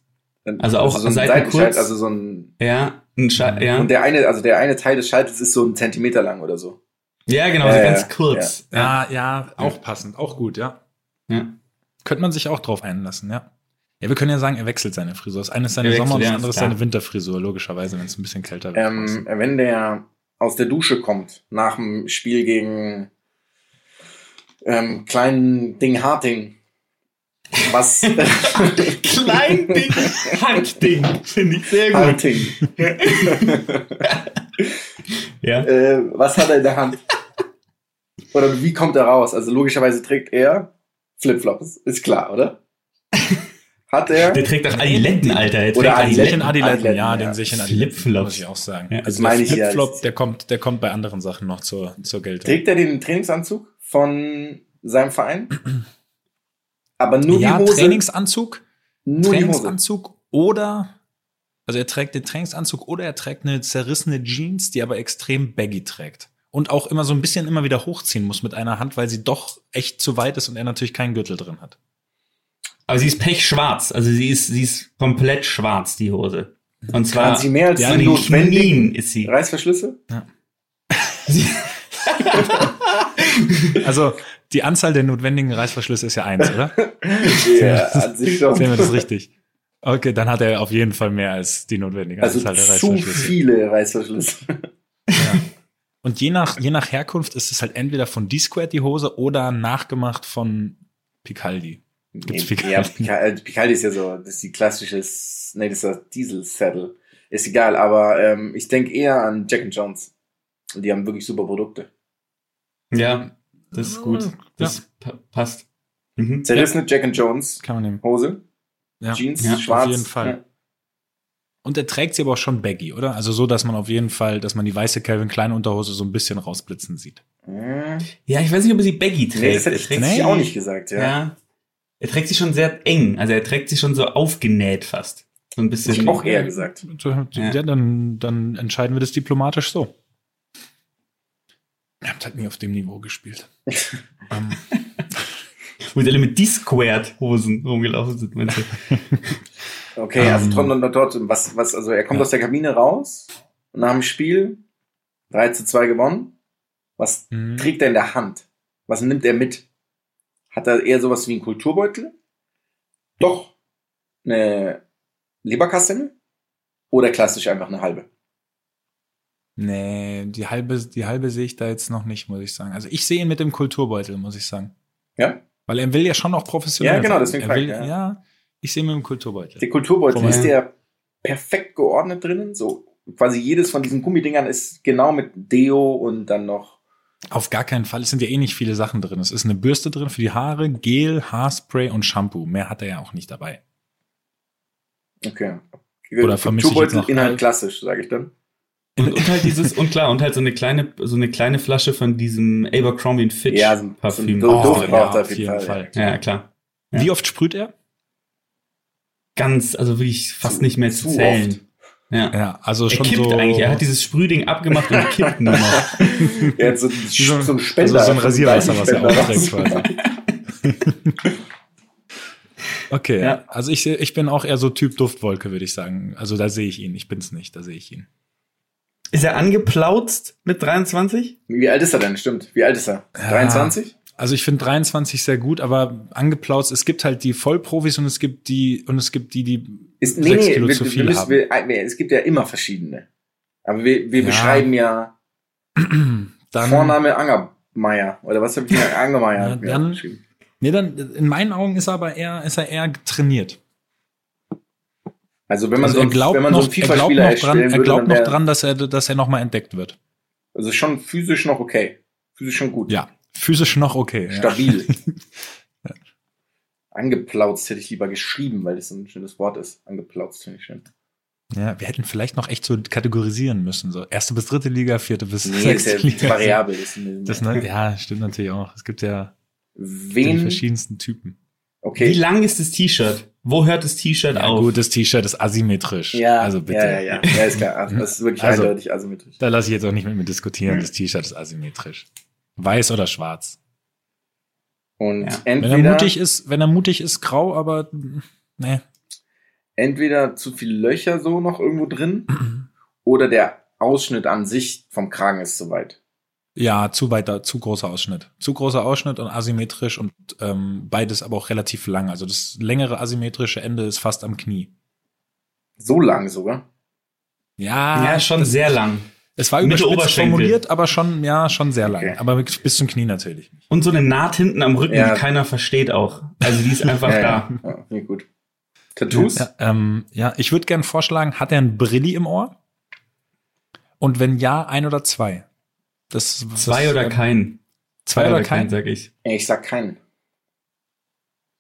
Also auch so ein Seiten kurz. also so ein Ja, ein Scheitel, ja. und der eine, also der eine Teil des Scheitels ist so ein Zentimeter lang oder so. Ja, genau, so Ja, ganz ja, kurz. Ja, ja, auch passend, auch gut, ja. Ja. Könnte man sich auch drauf einlassen, ja. Ja, wir können ja sagen, er wechselt seine Frisur. Das eine ist seine Er Sommer- und das ja, andere ist seine. Winterfrisur, logischerweise, wenn es ein bisschen kälter wird. Ähm, wenn der aus der Dusche kommt nach dem Spiel gegen ähm, kleinen Ding Harting, was Klein Ding, Handding, finde ich sehr gut. Harting, Ja. äh, was hat er in der Hand? Oder wie kommt er raus? Also logischerweise trägt er Flipflops, ist klar, oder? Hat er? Der trägt auch Adiletten, Alter. Der Oder trägt den Adiletten, Adiletten, ja, Adiletten, den ja. sehe ich in Adiletten, Flipflops. muss ich auch sagen. Ja, also der ja. Flipflop, der kommt, der kommt bei anderen Sachen noch zur, zur Geltung. Trägt er den Trainingsanzug von seinem Verein? Aber nur ja, die Hose. Trainingsanzug, nur die Hose. Trainingsanzug oder, also er trägt den Trainingsanzug oder er trägt eine zerrissene Jeans, die aber extrem baggy trägt. Und auch immer so ein bisschen immer wieder hochziehen muss mit einer Hand, weil sie doch echt zu weit ist und er natürlich keinen Gürtel drin hat. Aber sie ist pechschwarz. Also sie ist, sie ist komplett schwarz, die Hose. Und zwar Kann sie mehr als ja, die notwendigen ist sie. Reißverschlüsse? Also die Anzahl der notwendigen Reißverschlüsse ist ja eins, oder? Ja, an sich schon. Sehen wir das richtig? Okay, dann hat er auf jeden Fall mehr als die notwendige Also Anzahl der zu Reißverschlüsse. viele Reißverschlüsse. Und je nach, je nach Herkunft ist es halt entweder von D-Squared die Hose oder nachgemacht von Picaldi. Gibt's Picaldi? Ja, Pica- äh, Picaldi ist ja so, das ist die klassische, nee, das ist das Diesel-Saddle. Ist egal, aber ähm, ich denke eher an Jack and Jones. Und die haben wirklich super Produkte. Ja, das ist gut. Das pa passt. Mhm. Zerrissene Jack and Jones Kann man nehmen. Hose, Ja. Jeans, Ja, auf schwarz. jeden Fall. Ja. Und er trägt sie aber auch schon baggy, oder? Also so, dass man auf jeden Fall, dass man die weiße Calvin Klein Unterhose so ein bisschen rausblitzen sieht. Hm. Ja, ich weiß nicht, ob er sie baggy trägt. Nee, das hätte Er ich, trägt ich sie- auch nicht gesagt, Ja. ja. Er trägt sie schon sehr eng. Also er trägt sie schon so aufgenäht fast. So ein bisschen. Hätte ich auch eher gesagt. Ja, Ja. dann, dann entscheiden wir das diplomatisch so. Ihr habt halt nie auf dem Niveau gespielt. ähm, Wo sie alle mit D-Squared-Hosen rumgelaufen sind, meinst du? Okay, also Ähm. trotzdem, trotzdem, was, was, also er kommt Ja. aus der Kabine raus, nach dem Spiel, 3 zu 2 gewonnen. Was Mhm. trägt er in der Hand? Was nimmt er mit? Hat er eher sowas wie einen Kulturbeutel? Doch eine Leberkastanie? Oder klassisch einfach eine halbe? Nee, die halbe, die halbe sehe ich da jetzt noch nicht, muss ich sagen. Also ich sehe ihn mit dem Kulturbeutel, muss ich sagen. Ja? Weil er will ja schon noch professionell Ja, genau, deswegen er will, ja. ja. ich sehe ihn mit dem Kulturbeutel. Der Kulturbeutel, ist der perfekt geordnet drinnen? So quasi jedes von diesen Gummidingern ist genau mit Deo und dann noch Auf gar keinen Fall. Es sind ja eh nicht viele Sachen drin. Es ist eine Bürste drin für die Haare, Gel, Haarspray und Shampoo. Mehr hat er ja auch nicht dabei. Okay. Oder vermisse ich jetzt noch- Inhalt klassisch, sage ich dann. Und, und halt dieses, und klar, und halt so eine kleine, so eine kleine Flasche von diesem Abercrombie Fitch Ja, so Parfüm. so Oh, ja, er auf jeden Fall. ja, klar. Ja. Wie oft sprüht er? Ganz, also wirklich fast Zu- nicht mehr zu zu zählen. oft. Ja. Ja, also Er schon kippt so. eigentlich, er hat dieses Sprühding abgemacht und kippt nur noch. Er hat so, so, so ein Spender. also so ein Rasierwasser, was er aufträgt quasi. Okay, Ja. also ich, ich bin auch eher so Typ Duftwolke, würde ich sagen. Also da sehe ich ihn. Ich bin's nicht, da sehe ich ihn. Ist er angeplautzt mit 23? Wie alt ist er denn? Stimmt. Wie alt ist er? Ja. 23? Also ich finde 23 sehr gut, aber angeplautzt, es gibt halt die Vollprofis und es gibt die, und es gibt die, die Ist, nee, sechs nee, Kilo wir, zu wir viel müssen, haben. wir, wir, es gibt ja immer verschiedene. Aber wir, wir Ja. beschreiben ja dann, Vorname Angermeier. Oder was habe ich hier? Angermeier. Ja, dann- aufgeschrieben. Nee, dann, in meinen Augen ist er aber eher, ist er eher trainiert. Also wenn man Also so, er ein- glaubt wenn man so noch, einen er glaubt FIFA-Spieler noch dran, erstellen er würde, glaubt noch dran, dass er, dass er nochmal entdeckt wird. Also schon physisch noch okay. Physisch schon gut. Ja, physisch noch okay. Ja. Stabil. Angeplautzt hätte ich lieber geschrieben, weil das ein schönes Wort ist. Angeplautzt finde ich schön. Ja, wir hätten vielleicht noch echt so kategorisieren müssen. So erste bis dritte Liga, vierte bis Nee, ist sechste ja Liga. variabel. Das ist Das, ne, ja, stimmt natürlich auch. Es gibt ja die Wen? verschiedensten Typen. Okay. Wie lang ist das T-Shirt? Wo hört das T-Shirt Ja, auf? gut, das T-Shirt ist asymmetrisch. Ja, also bitte. ja, ja, ja. Ja, ist klar. Das ist wirklich Also- eindeutig asymmetrisch. Da lasse ich jetzt auch nicht mit mir diskutieren. Hm. Das T-Shirt ist asymmetrisch. Weiß oder schwarz. Und Ja. Wenn er entweder, mutig ist, wenn er mutig ist, grau, aber ne. entweder zu viele Löcher so noch irgendwo drin oder der Ausschnitt an sich vom Kragen ist zu weit. Ja, zu weiter, zu großer Ausschnitt. Zu großer Ausschnitt und asymmetrisch und ähm, beides aber auch relativ lang. Also das längere asymmetrische Ende ist fast am Knie. So lang sogar. Ja, ja, schon das, sehr lang. Es war überspitzt formuliert, aber schon, ja, schon sehr lang. Okay. Aber bis zum Knie natürlich. Und so eine Naht hinten am Rücken, Ja. die keiner versteht auch. Also die ist einfach ja, da. ja. ja, gut. Tattoos? Ja, ähm, ja ich würde gern vorschlagen, hat er ein Brilli im Ohr? Und wenn ja, ein oder zwei? Das, Zwei das, oder ähm, kein. Zwei oder kein? sag ich. Ich sag keinen.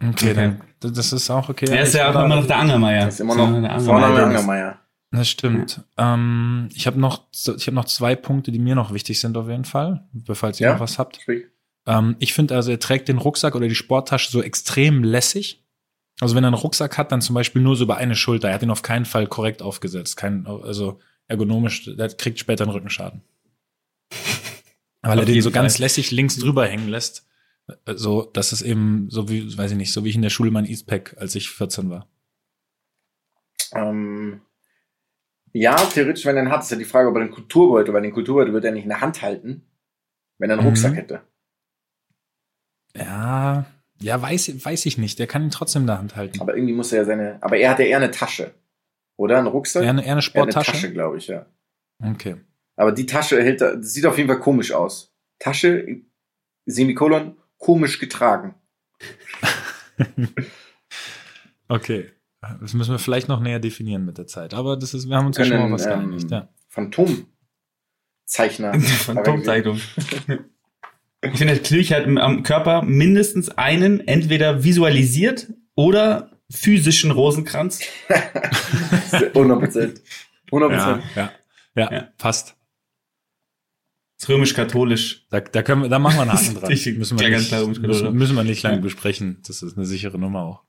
Okay, Okay. dann, das ist auch okay. Er ist Ich ja auch immer noch der Angermeier. Das ist immer noch der Vorname Angermeier. Angermeier. Das stimmt. Ähm, ich habe noch, ich habe noch zwei Punkte, die mir noch wichtig sind auf jeden Fall, falls ihr Ja. noch was habt. Ähm, ich finde also, er trägt den Rucksack oder die Sporttasche so extrem lässig. Also wenn er einen Rucksack hat, dann zum Beispiel nur so über eine Schulter. Er hat ihn auf keinen Fall korrekt aufgesetzt. Kein, also ergonomisch, der kriegt später einen Rückenschaden. Weil er den so ganz lässig links drüber hängen lässt. So, dass es eben, so wie, weiß ich nicht, so wie ich in der Schule mein Eastpack, als ich 14 war. Ähm, ja, theoretisch, wenn er einen hat, ist ja die Frage, ob er den Kulturbeutel, weil den Kulturbeutel wird er nicht in der Hand halten, wenn er einen Mhm. Rucksack hätte. Ja, ja, weiß, weiß ich nicht. Der kann ihn trotzdem in der Hand halten. Aber irgendwie muss er ja seine, aber er hat ja eher eine Tasche. Oder? Ein Rucksack? Eher eine, eher eine Eher eine Sporttasche. Tasche, glaube ich, ja. Okay. Aber die Tasche hält, das sieht auf jeden Fall komisch aus. Tasche, Semikolon, komisch getragen. Okay. Das müssen wir vielleicht noch näher definieren mit der Zeit. Aber das ist, wir haben uns ja schon mal Können, was ähm, geeinigt. Ja. Phantomzeichner. Phantomzeitung. Ich finde, Klirch hat am Körper mindestens einen entweder visualisiert oder physischen Rosenkranz. 100 Prozent. 100 Ja, Prozent. ja, ja, Ja. passt. Ist römisch-katholisch. Da, da können wir, da machen wir einen Haken dran. Ich- müssen, wir nicht, müssen, müssen wir nicht lange Ja. besprechen. Das ist eine sichere Nummer auch.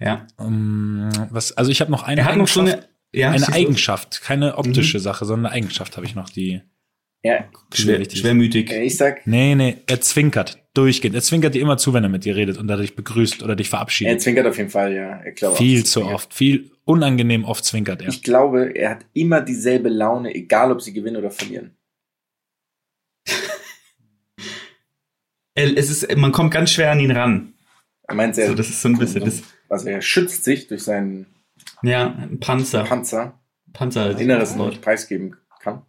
Ja. Um, was, also ich habe noch eine Er hat noch so Eigenschaft. eine, ja, eine. Eigenschaft, keine optische Mhm. Sache, sondern eine Eigenschaft habe ich noch, die. Ja, Schwer, schwermütig. ich sag, Nee, nee, er zwinkert durchgehend. Er zwinkert dir immer zu, wenn er mit dir redet und dadurch begrüßt oder dich er verabschiedet. zwinkert auf jeden Fall, ja. Ich glaube Viel zu zwinkert. oft, viel unangenehm oft zwinkert er. Ich glaube, er hat immer dieselbe Laune, egal ob sie gewinnen oder verlieren. Er- Es ist, man kommt ganz schwer an ihn ran. Er meint, er, So, das ist so ein bisschen das, also er schützt sich durch seinen ja, Panzer. Panzer, Panzer. ein Inneres nicht preisgeben kann.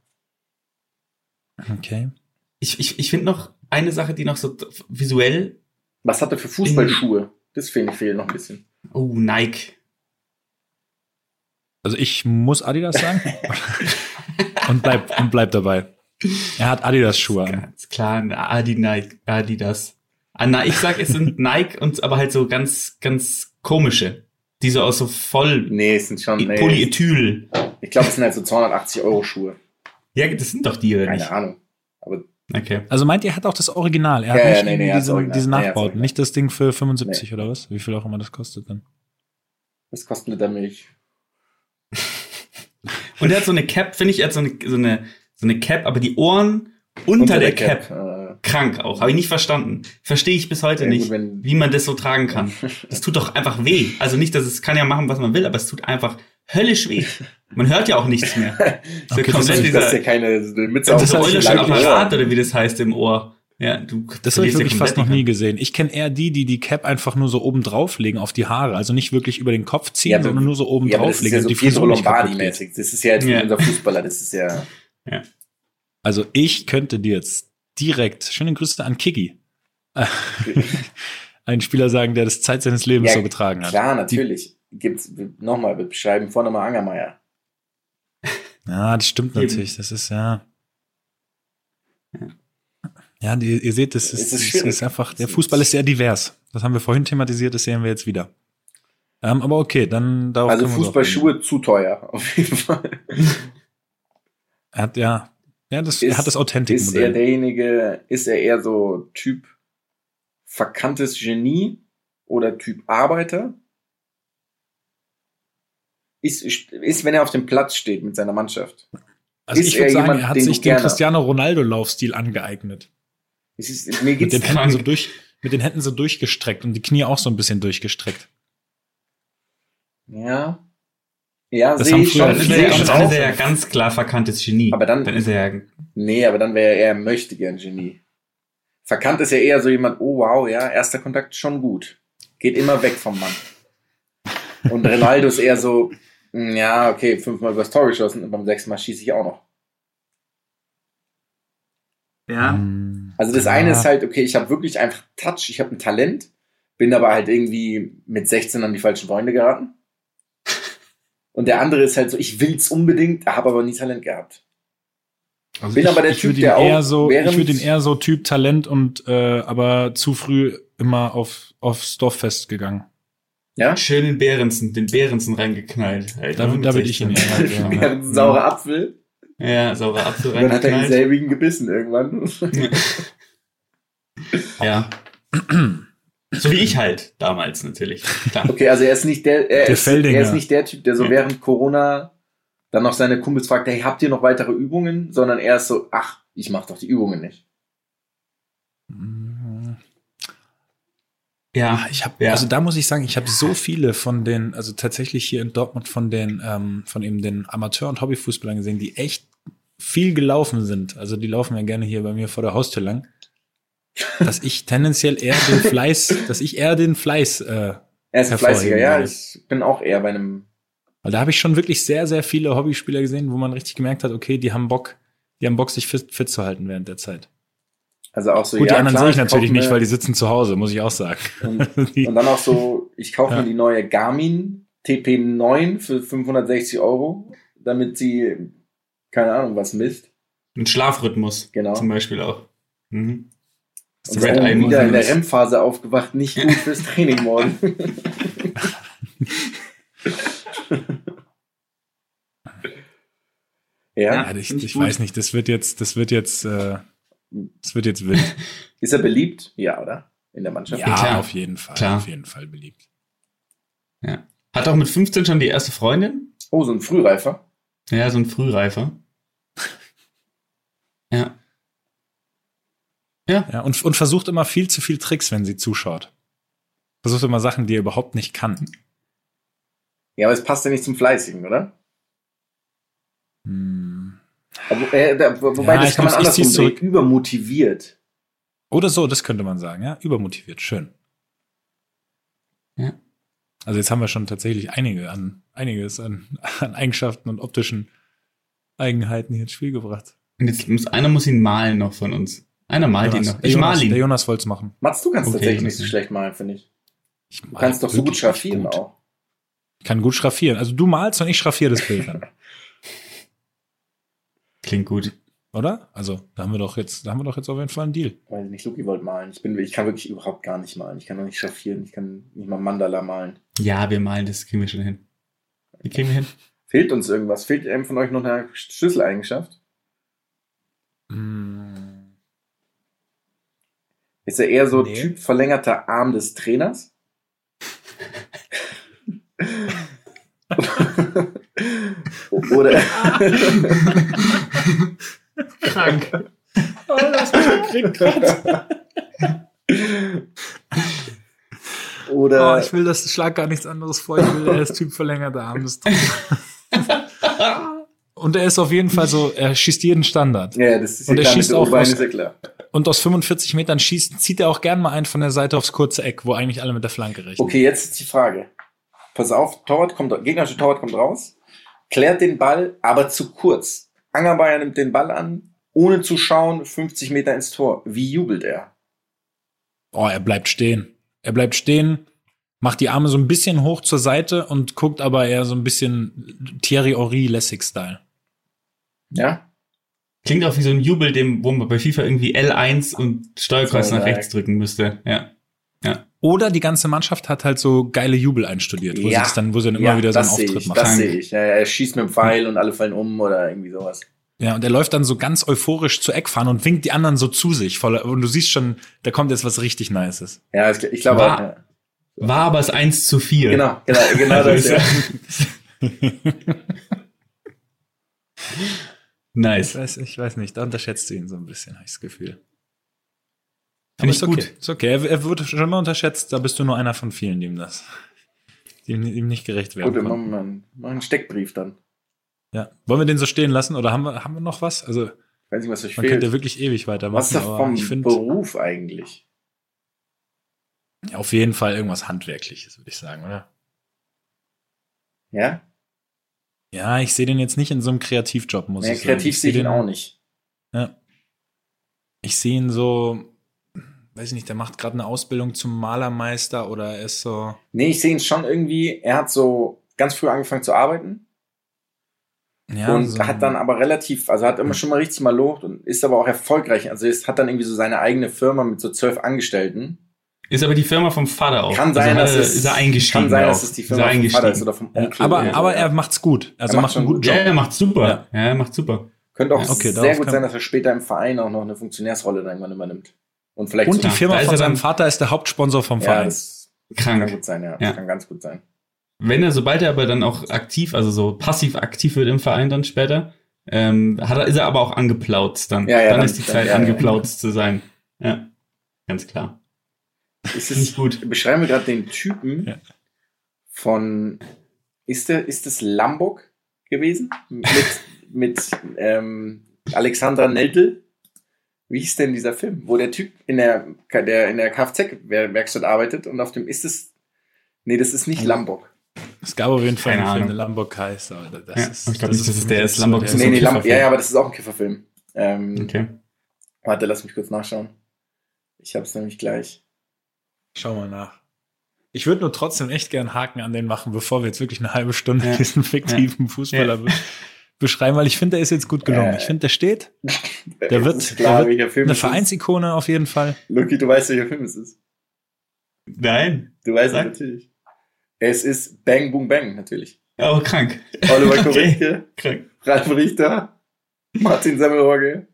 Okay. Ich, ich, ich finde noch eine Sache, die noch so visuell, Was hat er für Fußballschuhe? Das ich fehlt noch ein bisschen. oh, Nike. Also ich muss Adidas sagen. und bleib, und bleib dabei. Er hat Adidas-Schuhe an. Ganz klar, Adi Nike, Adidas. Ah, na, ich sag, es sind Nike und aber halt so ganz, ganz komische. Die so aus so voll Nee, es sind schon, nee, Polyethyl. ich glaube, es sind halt so 280 Euro Schuhe. Ja, das sind doch die, oder Keine nicht? Ahnung. Aber Okay. Also meint ihr, er hat auch das Original. Er hat Ja, ja, nicht nee, nee, diese, Original. diese Nee, Nachbauten. Original. nicht das Ding für 75 oder was? Wie viel auch immer das kostet dann. was kostet eine der Milch? Und er hat so eine Cap, finde ich, er hat so eine, so eine, so eine Cap, aber die Ohren unter, der, Cap. Äh, Krank auch. Habe ich nicht verstanden. Verstehe ich bis heute Ja, gut, nicht, wenn- wie man das so tragen kann. Das tut doch einfach weh. Also nicht, dass es kann ja machen, was man will, aber es tut einfach höllisch weh. Man hört ja auch nichts mehr. So Okay, komplett das ist- das ist ja dieser, keine Mütze das ist auf ein dem eulischer langen Apparat Ohr. oder wie das heißt im Ohr. Ja, du Das habe ich ja wirklich fast noch nie die- gesehen. Ich kenne eher die, die die Cap einfach nur so oben drauflegen auf die Haare. Also nicht wirklich über den Kopf ziehen, Ja, aber- sondern nur so oben Ja, aber das ist drauflegen. ja so die Pietro. Lombardi-mäßig. Das ist ja jetzt wie Ja. unser Fußballer. Das ist ja, Also ich könnte dir jetzt direkt, schöne Grüße an Kiki, einen Spieler sagen, der das Zeit seines Lebens Ja, so getragen hat. klar, natürlich. Gibt's, nochmal, wir beschreiben Vorname Angermeier. Ja, das stimmt natürlich. Das ist ja. Ja, die, ihr seht, das ist, ist das ist einfach, der Fußball ist sehr divers. Das haben wir vorhin thematisiert, das sehen wir jetzt wieder. Ähm, aber okay, dann darauf Also Fußballschuhe zu teuer, auf jeden Fall. Er hat ja, ja, das, er hat das Ist er Authentic-Modell. derjenige, ist er eher so Typ verkanntes Genie oder Typ Arbeiter? Ist, ist, wenn er auf dem Platz steht mit seiner Mannschaft. Also ist ich würde er sagen, jemand, er hat sich den Cristiano Ronaldo-Laufstil angeeignet. Es ist, mir Mit geht's den Händen so durch, mit den Händen so durchgestreckt und die Knie auch so ein bisschen durchgestreckt. Ja. Ja, Das sehe ich schon. Dann ist, er, schon dann ist er ja ganz klar verkanntes Genie. Aber dann- dann ist er ja Nee, aber dann wäre er möchte gern Genie. Verkannt ist ja eher so jemand, oh wow, ja, erster Kontakt schon gut. Geht immer weg vom Mann. Und Ronaldo ist eher so, mm, ja, okay, fünfmal übers Tor geschossen und beim sechsten Mal schieße ich auch noch. ja. Hm, Also das ja. eine ist halt, okay, ich habe wirklich einfach Touch, ich habe ein Talent, bin aber halt irgendwie mit 16 an die falschen Freunde geraten. Und der andere ist halt so, ich will's unbedingt, habe aber nie Talent gehabt. Also bin ich, aber der ich Typ, der auch eher so, ich würde ihn eher so Typ Talent und äh, aber zu früh immer auf aufs Dorffest gegangen. Ja? Schön den Behrensen, den Behrensen reingeknallt. Alter, Da, da würde ich ihn 16. eher halt, Ja, saurer Apfel. Ja, saurer Apfel Und dann hat er reingeknallt. denselbigen gebissen irgendwann. Ja. so wie ich halt damals natürlich. Klar. Okay, also er ist nicht der, er, Der ist, er ist nicht der Typ, der so Ja. während Corona dann noch seine Kumpels fragt, hey, habt ihr noch weitere Übungen? Sondern er ist so, ach, ich mach doch die Übungen nicht. Ja, Ich habe, Ja. also da muss ich sagen, ich habe so viele von den, also tatsächlich hier in Dortmund von den, ähm, von eben den Amateur- und Hobbyfußballern gesehen, die echt viel gelaufen sind. Also die laufen ja gerne hier bei mir vor der Haustür lang. Dass ich tendenziell eher den Fleiß, dass ich eher den Fleiß, äh, Er ist ein fleißiger, ja. würde. Ich bin auch eher bei einem, weil da habe ich schon wirklich sehr, sehr viele Hobbyspieler gesehen, wo man richtig gemerkt hat, okay, die haben Bock, die haben Bock, sich fit, fit zu halten während der Zeit. also auch so, Gut, ja, die anderen klar, sehe ich natürlich kauf nicht, weil die sitzen zu Hause, muss ich auch sagen. Und, und dann auch so, ich kaufe Ja. mir die neue Garmin TP9 für 560 Euro, damit sie, keine Ahnung, was misst. ein Schlafrhythmus Genau. zum Beispiel auch. Mhm. Und Red Eye wieder in der. REM-Phase aufgewacht, nicht gut fürs Training morgen. ja. Ja, ich, ich weiß nicht, das wird jetzt, das wird jetzt, äh, das wird jetzt wild. Ist er beliebt? Ja, oder? In der Mannschaft? Ja, klar. auf jeden Fall, Klar. auf jeden Fall beliebt. Ja. Hat auch mit 15 schon die erste Freundin. Oh, so ein Frühreifer. Ja, so ein Frühreifer. Ja. Ja, und, und versucht immer viel zu viel Tricks, wenn sie zuschaut. Versucht immer Sachen, die er überhaupt nicht kann. Ja, aber es passt ja nicht zum Fleißigen, oder? Hm. Aber, äh, da, wo- wobei, Ja, das ich kann man andersrum sehen. zurück. Übermotiviert. Oder so, das könnte man sagen, ja. Übermotiviert, schön. Ja. Also jetzt haben wir schon tatsächlich einige an, einiges an, an Eigenschaften und optischen Eigenheiten hier ins Spiel gebracht. Und jetzt muss einer muss ihn malen noch von uns. Einer malt ihn Jonas, noch. der Ich Jonas, mal ihn. Der Jonas wollte es machen. Mats, du kannst Okay, tatsächlich nicht so schlecht malen, finde ich. Ich Du kannst doch so gut schraffieren gut. auch. Ich kann gut schraffieren. Also du malst und ich schraffiere das Bild dann. Klingt gut. Oder? Also, da haben wir doch jetzt, da haben wir doch jetzt auf jeden Fall einen Deal. Weiß nicht, Luki wollte malen. Ich, bin, ich kann wirklich überhaupt gar nicht malen. Ich kann noch nicht schraffieren. Ich kann nicht mal Mandala malen. Ja, wir malen, das kriegen wir schon hin. Wie kriegen wir hin? Fehlt uns irgendwas? Fehlt einem von euch noch eine Schlüsseleigenschaft? Mm. Ist er eher so Nee. Typ verlängerter Arm des Trainers? Oder Krank. oder Oh, ich will das Schlag gar nichts anderes vor. Ich will, er ist Typ verlängerter Arm des Und er ist auf jeden Fall so, er schießt jeden Standard. ja, das ist Und ja er klar, schießt der auch aus- ist ja klar. Und aus 45 Metern schießt, zieht er auch gern mal einen von der Seite aufs kurze Eck, wo eigentlich alle mit der Flanke rechnen. Okay, jetzt ist die Frage. Pass auf, Torwart kommt, gegnerische Torwart kommt raus, klärt den Ball, aber zu kurz. Angerbayer nimmt den Ball an, ohne zu schauen, 50 Meter ins Tor. Wie jubelt er? Oh, er bleibt stehen. Er bleibt stehen, macht die Arme so ein bisschen hoch zur Seite und guckt aber eher so ein bisschen Thierry Henry Lessig-Style. Ja? Klingt auch wie so ein Jubel, dem, wo man bei FIFA irgendwie L1 und Steuerkreuz So, nach ja. rechts drücken müsste. Ja. Oder die ganze Mannschaft hat halt so geile Jubel einstudiert, wo Ja. sie dann, wo sie dann immer wieder so einen Auftritt ich, machen. Das sehe ich. Ja, ja, er schießt mit dem Pfeil und alle fallen um oder irgendwie sowas. Ja, und er läuft dann so ganz euphorisch zu Eckfahren und winkt die anderen so zu sich. Voller, und du siehst schon, da kommt jetzt was richtig Nices. Ja, ich, ich glaube War-. Ja. War aber es 1 zu 4. Genau, genau, genau das. ist Ja. Nice. Ich weiß, ich weiß nicht, da unterschätzt du ihn so ein bisschen, habe ich das Gefühl. Finde ich ist okay. gut. Ist okay. Er, er wird schon mal unterschätzt, da bist du nur einer von vielen, die ihm das, die ihm, ihm nicht gerecht werden Gut, dann konnten. machen wir mal einen Steckbrief dann. Ja. Wollen wir den so stehen lassen oder haben wir, haben wir noch was? Also, Weiß nicht, was euch man könnte fehlt. ja wirklich ewig weitermachen. Was ist das vom ich finde Beruf eigentlich? auf jeden Fall irgendwas Handwerkliches, würde ich sagen, oder? Ja? Ja, ich sehe den jetzt nicht in so einem Kreativjob, muss Nee, ich sagen. kreativ sehe ich ihn auch nicht. Ja. Ich sehe ihn so, weiß ich nicht, der macht gerade eine Ausbildung zum Malermeister oder er ist so. Nee, ich sehe ihn schon irgendwie, er hat so ganz früh angefangen zu arbeiten Ja, und so, hat dann aber relativ, also hat immer schon mal richtig mal locht und ist aber auch erfolgreich. Also es hat dann irgendwie so seine eigene Firma mit so zwölf Angestellten. Ist aber die Firma vom Vater auch. Kann sein, also dass er, es, ist er eingestiegen. kann sein, auch. dass es die Ist Firma vom Vater ist oder vom ja, Onkel. aber, oder so, aber er macht's gut. Also Er macht einen guten gut. Ja, Job. er macht super. Ja. Ja, er macht super. Könnte auch Ja, okay, sehr gut kann- sein, dass er später im Verein auch noch eine Funktionärsrolle dann irgendwann übernimmt. Und vielleicht Und die Ja, sogar- Firma ist von seinem Vater ist der Hauptsponsor vom ja, Verein. das kann Krank. gut sein, ja. Ja. Das kann ganz gut sein. Wenn er, sobald er aber dann auch aktiv, also so passiv aktiv wird im Verein dann später, ähm, hat er, ist er aber auch angeplautzt dann. Ja, ja, dann, dann- ist die dann- Zeit ja, ja. angeplautzt zu sein. Ja, ganz klar. Ist es, gut. beschreiben wir gerade den Typen Ja. von, ist der, ist es Lamburg gewesen? Mit, mit ähm, Alexandra Neldl? Wie hieß denn dieser Film? Wo der Typ in der, der in der Kfz-Werkstatt arbeitet und auf dem ist es, nee, das ist nicht Lamburg. Es gab auf jeden Fall Keine einen Film, Ahnung. der Lamborg heißt, aber das Ja, ist. ich glaub nicht, dass es der ist. der- ist so nee, nee, Kifferfilm. ja, ja, aber das ist auch ein Kifferfilm. Ähm, Okay. Warte, lass mich kurz nachschauen. Ich hab's nämlich gleich. Schau mal nach. Ich würde nur trotzdem echt gern einen Haken an den machen, bevor wir jetzt wirklich eine halbe Stunde Ja. diesen fiktiven Fußballer be beschreiben, weil ich finde, der ist jetzt gut gelungen. Äh, Ich finde, der steht. Der wird- klar, der wird Film Eine es ist. Vereinsikone auf jeden Fall. Lucky, du weißt, welcher Film es ist. Nein. Du weißt es Sag. natürlich. Es ist Bang Boom Bang, natürlich. Oh, krank. Oliver Okay. Korinke, Krank. Ralf Richter, Martin Semmelrogge.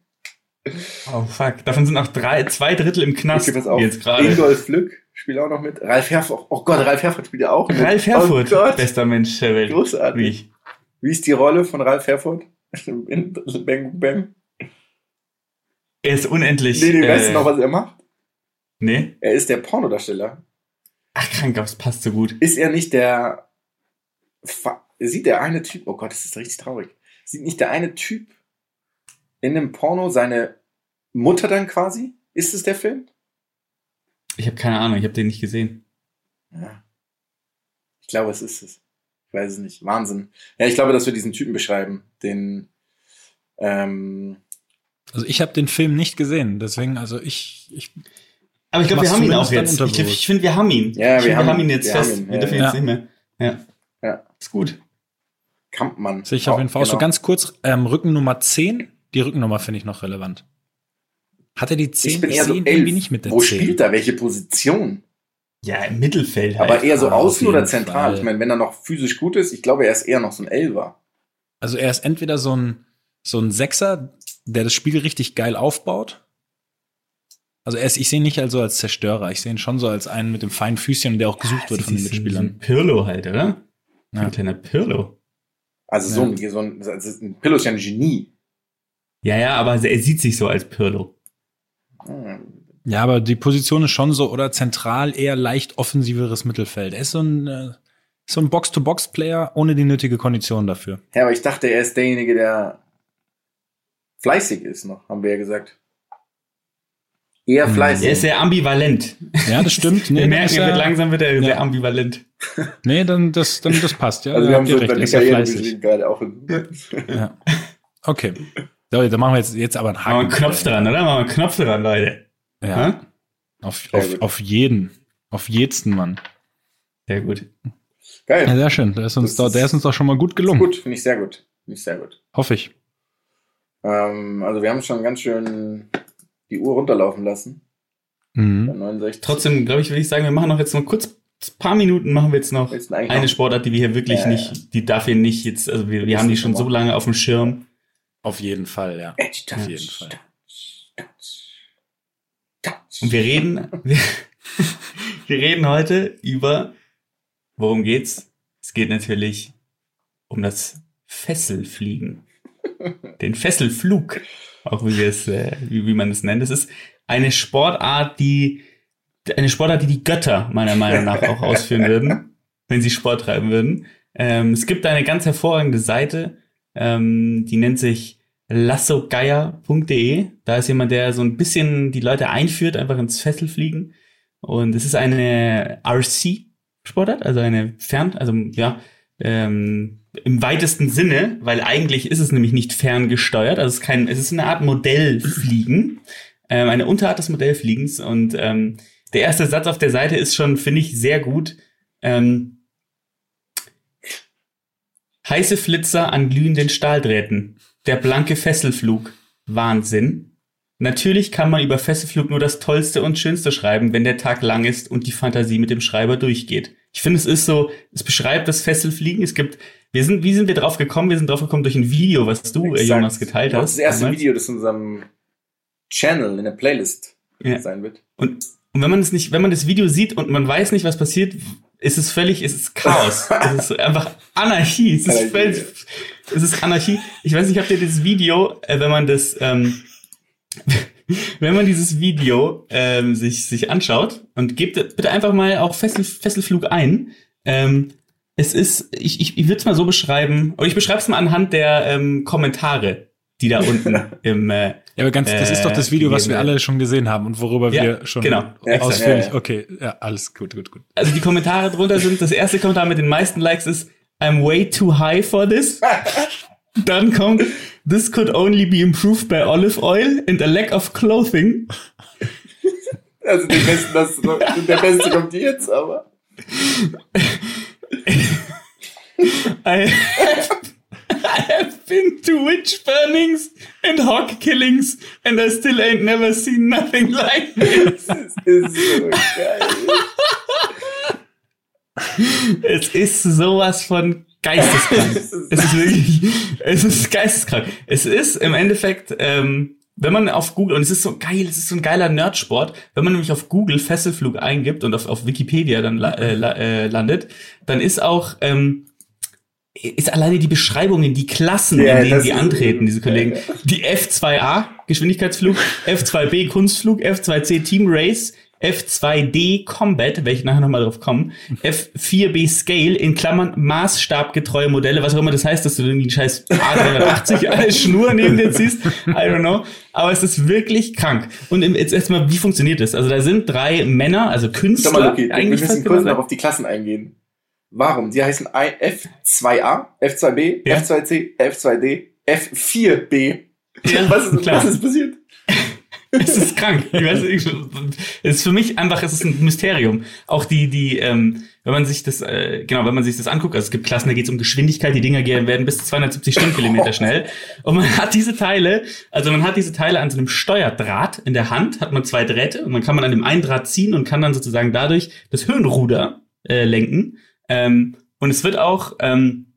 Oh, fuck. Davon sind auch drei, zwei Drittel im Knast. Okay, pass auf. Jetzt gerade. Ingolf Flück spielt auch noch mit. Ralf Herford. Oh Gott, Ralf Herford spielt ja auch mit. Ralf Herfurth, Oh bester Mensch der Welt. Großartig. Wie? Wie ist die Rolle von Ralf Herford? In Bang Boom Bang. Er ist unendlich. Nee, nee, äh, weißt du noch, was er macht? Nee? Er ist der Pornodarsteller. Ach, krank, aber es passt so gut. Ist er nicht der. Fa- Sieht der eine Typ. Oh Gott, das ist richtig traurig. Sieht nicht der eine Typ in dem Porno seine Mutter dann quasi? Ist es der Film? Ich habe keine Ahnung, ich habe den nicht gesehen. Ja. Ich glaube, es ist es. Ich weiß es nicht. Wahnsinn. Ja, ich glaube, dass wir diesen Typen beschreiben. Den. Ähm, Also ich habe den Film nicht gesehen, deswegen, also ich, ich Aber ich glaube, wir haben ihn auch jetzt. Ich, glaub, ich finde, wir haben ihn. Ja, wir find, haben wir haben ihn ihn. jetzt Wir fest. ihn, wir ja, dürfen ja. jetzt nicht mehr. Ja. Ja. Ist gut. Kampmann. sehe ich auf jeden Fall auch so genau. ganz kurz. Ähm, Rückennummer 10, die Rückennummer finde ich noch relevant. Hat er die 10? Ich bin eher so sehe ihn elf. irgendwie nicht mit der Wo 10. spielt er? Welche Position? Ja, im Mittelfeld halt. Aber eher so Ah, außen oder zentral? Fall. Ich meine, wenn er noch physisch gut ist, ich glaube, er ist eher noch so ein Elfer. Also er ist entweder so ein, so ein Sechser, der das Spiel richtig geil aufbaut. Also er ist, ich sehe ihn nicht also als Zerstörer, ich sehe ihn schon so als einen mit dem feinen Füßchen, der auch gesucht wird von den Mitspielern. ein Pirlo halt, oder? Ja. Ein kleiner Pirlo. Also so, Ja. ein, so ein, also ein Pillow ist ja ein Genie. Ja, ja, aber er sieht sich so als Pirlo. Ja, aber die Position ist schon so, oder zentral eher leicht offensiveres Mittelfeld. Er ist so ein, äh, so ein Box-to-Box-Player ohne die nötige Kondition dafür. Ja, aber ich dachte, er ist derjenige, der fleißig ist noch, haben wir ja gesagt. Eher Hm, fleißig. Er ist sehr ambivalent. Ja, das stimmt. wir dann merken, ist er wird langsam wird er Ja. sehr ambivalent. Nee, dann das, dann das passt, ja. also wir haben so er ist Karriere fleißig. gerade auch. Ja. Okay. So, dann machen wir jetzt, jetzt aber einen Machen wir Haken. einen Knopf dran, oder? Machen wir einen Knopf dran, Leute. Ja. Ja? Auf, Sehr auf, auf jeden. Auf jeden Mann. Sehr gut. Geil. Ja, sehr schön. Der ist uns, Das doch, ist- der ist uns doch schon mal gut gelungen. Gut, finde ich sehr gut. Finde ich sehr gut. Hoffe ich. Ähm, also wir haben schon ganz schön die Uhr runterlaufen lassen. Bei Mhm. 69. Trotzdem, glaube ich, würde ich sagen, wir machen noch jetzt noch kurz ein paar Minuten machen wir jetzt noch Jetzt eine Sportart, die wir hier wirklich Ja, ja. nicht, die darf hier nicht jetzt, also wir, wir haben die schon so lange auf dem Schirm. Auf jeden Fall, ja. Edge, touch, Auf jeden Fall. touch, touch, touch. Und wir reden, wir, wir reden heute über, worum geht's? Es geht natürlich um das Fesselfliegen. Den Fesselflug, auch wie wir es, äh, wie, wie man es nennt. Es ist eine Sportart, die, eine Sportart, die die Götter meiner Meinung nach auch ausführen würden, wenn sie Sport treiben würden. Ähm, es gibt eine ganz hervorragende Seite, ähm, die nennt sich lassogeier.de. Da ist jemand, der so ein bisschen die Leute einführt, einfach ins Fesselfliegen. Und es ist eine RC-Sportart, also eine Fern, also ja, ähm, im weitesten Sinne, weil eigentlich ist es nämlich nicht ferngesteuert, also es ist kein, es ist eine Art Modellfliegen, ähm, eine Unterart des Modellfliegens. Und ähm, der erste Satz auf der Seite ist schon, finde ich, sehr gut. Ähm, heiße Flitzer an glühenden Stahldrähten. Der blanke Fesselflug. Wahnsinn. Natürlich kann man über Fesselflug nur das Tollste und Schönste schreiben, wenn der Tag lang ist und die Fantasie mit dem Schreiber durchgeht. Ich finde, es ist so, es beschreibt das Fesselfliegen. Es gibt, wir sind, wie sind wir drauf gekommen? Wir sind drauf gekommen durch ein Video, was du, äh, Exakt. Jonas, geteilt Das hast. ist das erste damals. Video, das in unserem Channel in der Playlist Ja. sein wird. Und, und wenn man es nicht, wenn man das Video sieht und man weiß nicht, was passiert, ist es völlig, ist es Chaos. es ist einfach Anarchie. Es ist, Anarchie, völlig, es ist Anarchie. Ich weiß nicht, habt ihr das Video, äh, wenn man das, ähm, wenn man dieses Video ähm, sich, sich anschaut und gebt bitte einfach mal auch Fessel, Fesselflug ein. Ähm, es ist, ich, ich, ich würde es mal so beschreiben, oder ich beschreibe es mal anhand der ähm, Kommentare, die da unten im äh, Ja, aber ganz, das ist doch das Äh, Video, was wir alle schon gesehen haben und worüber Ja, wir schon genau. Ausführlich. Okay, ja, alles gut, gut, gut. also die Kommentare drunter sind, das erste Kommentar mit den meisten Likes ist, I'm way too high for this. Dann kommt, this could only be improved by olive oil and a lack of clothing. Also den besten, das, der beste kommt jetzt, aber. I have, I have been to witch burnings and hog killings and I still ain't never seen nothing like this. Das ist so geil. Es ist sowas von geisteskrank. es ist wirklich, es ist geisteskrank. Es ist im Endeffekt, ähm, wenn man auf Google, und es ist so geil, es ist so ein geiler Nerdsport, wenn man nämlich auf Google Fesselflug eingibt und auf, auf Wikipedia dann la, äh, la, äh, landet, dann ist auch, ähm, ist alleine die Beschreibungen, die Klassen, Ja, in denen die antreten, diese Kollegen. Ja, Die F2A, Geschwindigkeitsflug, F2B, Kunstflug, F2C, Team Race, F2D Combat, welche ich nachher nochmal drauf kommen, F4B Scale, in Klammern maßstabgetreue Modelle, was auch immer das heißt, dass du irgendwie einen scheiß A380 als Schnur neben dir ziehst, I don't know, aber es ist wirklich krank. Und jetzt erstmal, wie funktioniert das? Also da sind drei Männer, also Künstler, Sag mal, wir eigentlich müssen fast kurz noch auf die Klassen eingehen. Warum? Die heißen I- F2A, F2B, Ja. F2C, F2D, F4B. Ja, was, ist, was ist passiert? Es ist krank. Ich weiß, nicht, es ist für mich einfach, es ist ein Mysterium. Auch die, die, ähm, wenn man sich das, äh, genau, wenn man sich das anguckt, also es gibt Klassen, da geht es um Geschwindigkeit, die Dinger gehen, werden bis zu 270 Stundenkilometer schnell. Und man hat diese Teile, also man hat diese Teile an so einem Steuerdraht in der Hand, hat man zwei Drähte und dann kann man an dem einen Draht ziehen und kann dann sozusagen dadurch das Höhenruder äh, lenken. Ähm, und es wird auch, ähm,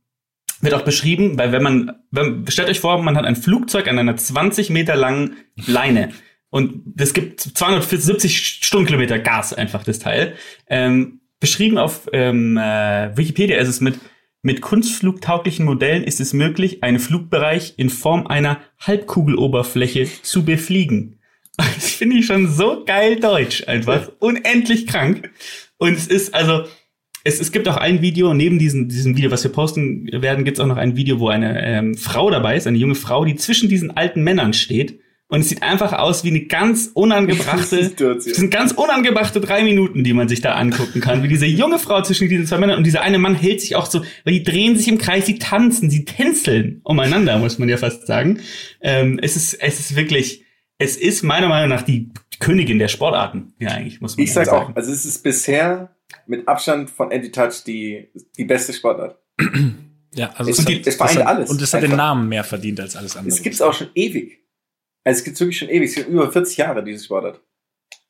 wird auch beschrieben, weil wenn man, wenn, stellt euch vor, man hat ein Flugzeug an einer 20 Meter langen Leine und es gibt 270 Stundenkilometer Gas einfach, das Teil. Ähm, beschrieben auf ähm, äh, Wikipedia ist es mit, mit kunstflugtauglichen Modellen ist es möglich, einen Flugbereich in Form einer Halbkugeloberfläche zu befliegen. Das finde ich schon so geil deutsch einfach. Unendlich krank. Und es ist also, es, es gibt auch ein Video, neben diesem, diesem Video, was wir posten werden, gibt es auch noch ein Video, wo eine ähm, Frau dabei ist, eine junge Frau, die zwischen diesen alten Männern steht. Und es sieht einfach aus wie eine ganz unangebrachte, Situation. das sind ganz unangebrachte drei Minuten, die man sich da angucken kann. Wie diese junge Frau zwischen diesen zwei Männern und dieser eine Mann hält sich auch so, weil die drehen sich im Kreis, sie tanzen, sie tänzeln umeinander, muss man ja fast sagen. Ähm, es ist, es ist wirklich, es ist meiner Meinung nach die Königin der Sportarten. Ja, eigentlich, muss man Ich sag's sagen. auch. Also es ist bisher mit Abstand von Edgy Touch die, die beste Sportart. Ja, also Es- es, hat, die- es vereint hat, alles. Und es hat den Einfach. Namen mehr verdient als alles andere. Es gibt's auch schon ewig. Also es gibt's wirklich schon ewig. Es gibt über 40 Jahre, dieses Sportart.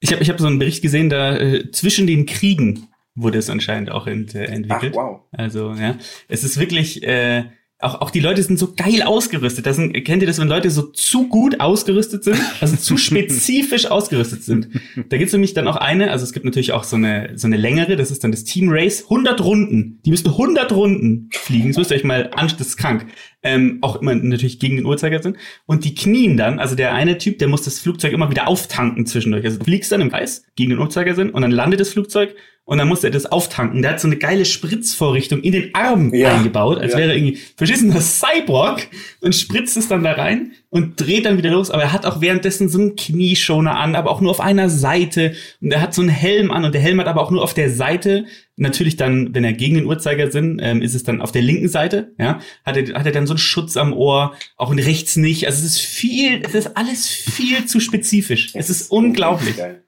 Ich habe ich hab so einen Bericht gesehen, da äh, zwischen den Kriegen wurde es anscheinend auch ent, äh, Ach, entwickelt. wow. Also, ja. Es ist wirklich, äh, auch, auch die Leute sind so geil ausgerüstet. Das sind, kennt ihr das, wenn Leute so zu gut ausgerüstet sind? Also zu spezifisch ausgerüstet sind. Da gibt's nämlich dann auch eine, also es gibt natürlich auch so eine, so eine längere, das ist dann das Team Race, 100 Runden. Die müssen 100 Runden fliegen. Das müsst ihr euch mal an, das ist krank. Ähm, auch immer natürlich gegen den Uhrzeigersinn. Und die knien dann, also der eine Typ, der muss das Flugzeug immer wieder auftanken zwischendurch. Also du fliegst dann im Kreis gegen den Uhrzeigersinn und dann landet das Flugzeug und dann muss er das auftanken. Der hat so eine geile Spritzvorrichtung in den Arm Ja. eingebaut, als Ja. wäre er irgendwie verschissener Cyborg und spritzt es dann da rein und dreht dann wieder los. Aber er hat auch währenddessen so einen Knieschoner an, aber auch nur auf einer Seite. Und er hat so einen Helm an und der Helm hat aber auch nur auf der Seite. Natürlich dann, wenn er gegen den Uhrzeigersinn, ähm, ist es dann auf der linken Seite, ja, hat er, hat er dann so einen Schutz am Ohr, auch in rechts nicht. Also es ist viel, es ist alles viel zu spezifisch. Es ist unglaublich. Geil.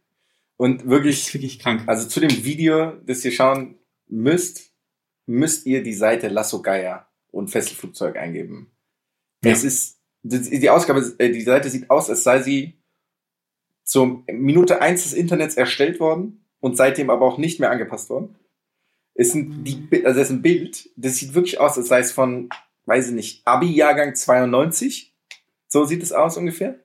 Und wirklich, wirklich krank. also zu dem Video, das ihr schauen müsst, müsst ihr die Seite Lasso Geier und Fesselflugzeug eingeben. Ja. Es ist, die Ausgabe, äh, die Seite sieht aus, als sei sie zur Minute eins des Internets erstellt worden und seitdem aber auch nicht mehr angepasst worden. Es sind die, Bi- also es ist ein Bild, das sieht wirklich aus, als sei es von, weiß ich nicht, Abi-Jahrgang 92. So sieht es aus ungefähr.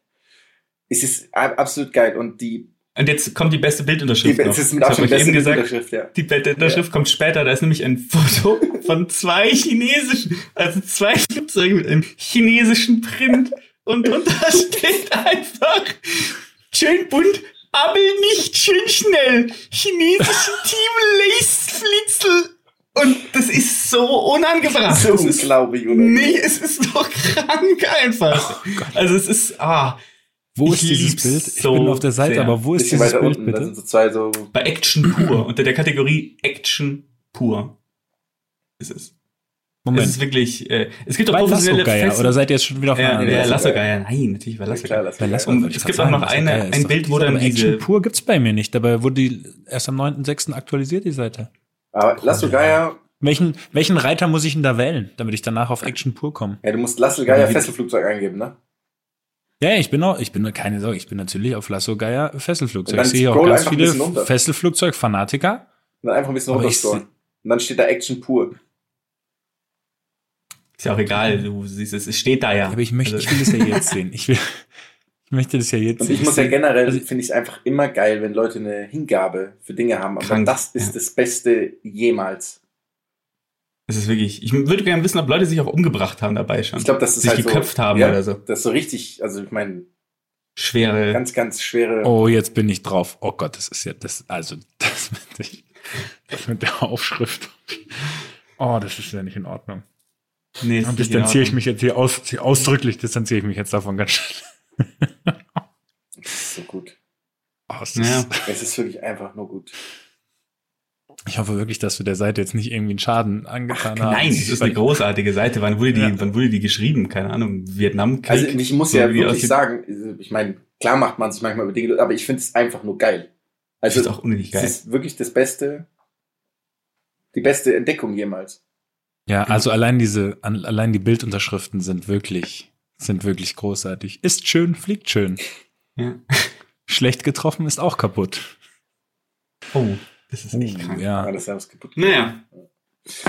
Es ist absolut geil und die, Und jetzt kommt die beste die Bildunterschrift. noch. es ist mit Das hab Abstand ich die eben beste gesagt. Ja. Die Bildunterschrift kommt später, da ist nämlich ein Foto von zwei chinesischen, also zwei Flugzeugen mit einem chinesischen Print und, da steht einfach schön bunt, aber nicht schön schnell. Chinesischen Team Laceflitzel. Und das ist so unangebracht. So Das ist, unglaublich, oder? nee, es ist doch krank einfach. also es ist, ah, Wo Ich ist dieses Bild? Ich so bin auf der Seite, sehr. aber wo ist dieses Bild unten, da bitte? sind so zwei so, bei Action pur, unter der Kategorie Action pur. Ist es. Es Moment. ist wirklich, äh, es gibt auch Bei professionelle Fest- oder seid ihr jetzt schon wieder auf einer ja, anderen ja, Lasso Geier. Geier. Nein, natürlich Lasso Geier. Bei Geier. Lasso, Und ich es gibt auch noch eine- Geier ein Bild, wo dann diese- Action pur gibt's bei mir nicht. Dabei wurde die erst am 9.6. aktualisiert, die Seite. Aber Lasso Geier, Welchen, welchen Reiter muss ich denn da wählen, damit ich danach auf Action pur komme? ja, du musst Lasso Geier Wie- Fesselflugzeug eingeben, ne? Ja, ich bin auch, ich bin keine Sorge, ich bin natürlich auf Lasso Geier Fesselflugzeug. Und Ich sehe hier auch ganz viele. Fesselflugzeug-Fanatiker. Und dann einfach ein bisschen runterscrollen. Und dann steht da Action pur. Ist ja auch egal, du siehst es, es steht da ja. Aber ich möchte, Also- ich will das ja jetzt sehen. Ich will, ich möchte das ja jetzt Und sehen. ich muss ja generell, also- finde ich es einfach immer geil, wenn Leute eine Hingabe für Dinge haben. Aber Krank, das ist ja. das Beste jemals. Das ist wirklich, ich würde gerne wissen, ob Leute sich auch umgebracht haben dabei schon. Ich glaube, das ist sich halt geköpft so, haben ja, oder so. Das ist so richtig, also ich meine, Schwere. ganz, ganz schwere. Oh, jetzt bin ich drauf. Oh Gott, das ist ja, das, also, das mit, der- das mit der Aufschrift. Oh, das ist ja nicht in Ordnung. nee, ist Dann nicht in distanziere ich mich jetzt hier aus, ausdrücklich distanziere ich mich jetzt davon ganz schnell. Das ist so gut. Oh, es Ja. ist, Es ist wirklich einfach nur gut. Ich hoffe wirklich, dass wir der Seite jetzt nicht irgendwie einen Schaden angetan haben. Nein, das ist eine großartige Seite. Wann wurde die, Ja. wann wurde die geschrieben? Keine Ahnung. Vietnam. Also ich muss ja wie die wirklich sagen, ich meine, klar macht man sich manchmal über Dinge, aber ich finde es einfach nur geil. Also ist auch es geil. ist wirklich das Beste, die beste Entdeckung jemals. Ja, also allein diese, allein die Bildunterschriften sind wirklich, sind wirklich großartig. Ist schön, fliegt schön. Ja. Schlecht getroffen ist auch kaputt. Oh, das ist echt krank. Ja, Ja. das ist kaputt. Naja,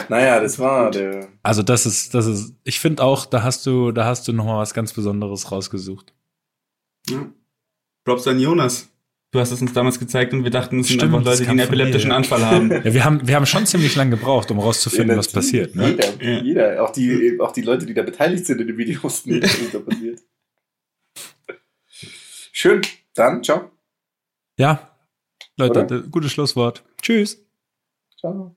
Naja, das war der. Also das ist, das ist, ich finde auch, da hast du, da hast du noch mal was ganz Besonderes rausgesucht. Ja. Props an Jonas. Du hast es uns damals gezeigt und wir dachten, es sind Stimmt, einfach Leute, die einen dir, epileptischen ja. Anfall haben. Ja, wir haben, wir haben schon ziemlich lange gebraucht, um rauszufinden, Ja, was passiert. Ne? Jeder, Ja. jeder, auch die, auch die Leute, die da beteiligt sind in den Videos, wussten nicht, was da passiert. Schön, dann, ciao. Ja, Leute, Oder? gutes Schlusswort. Tschüss. Ciao.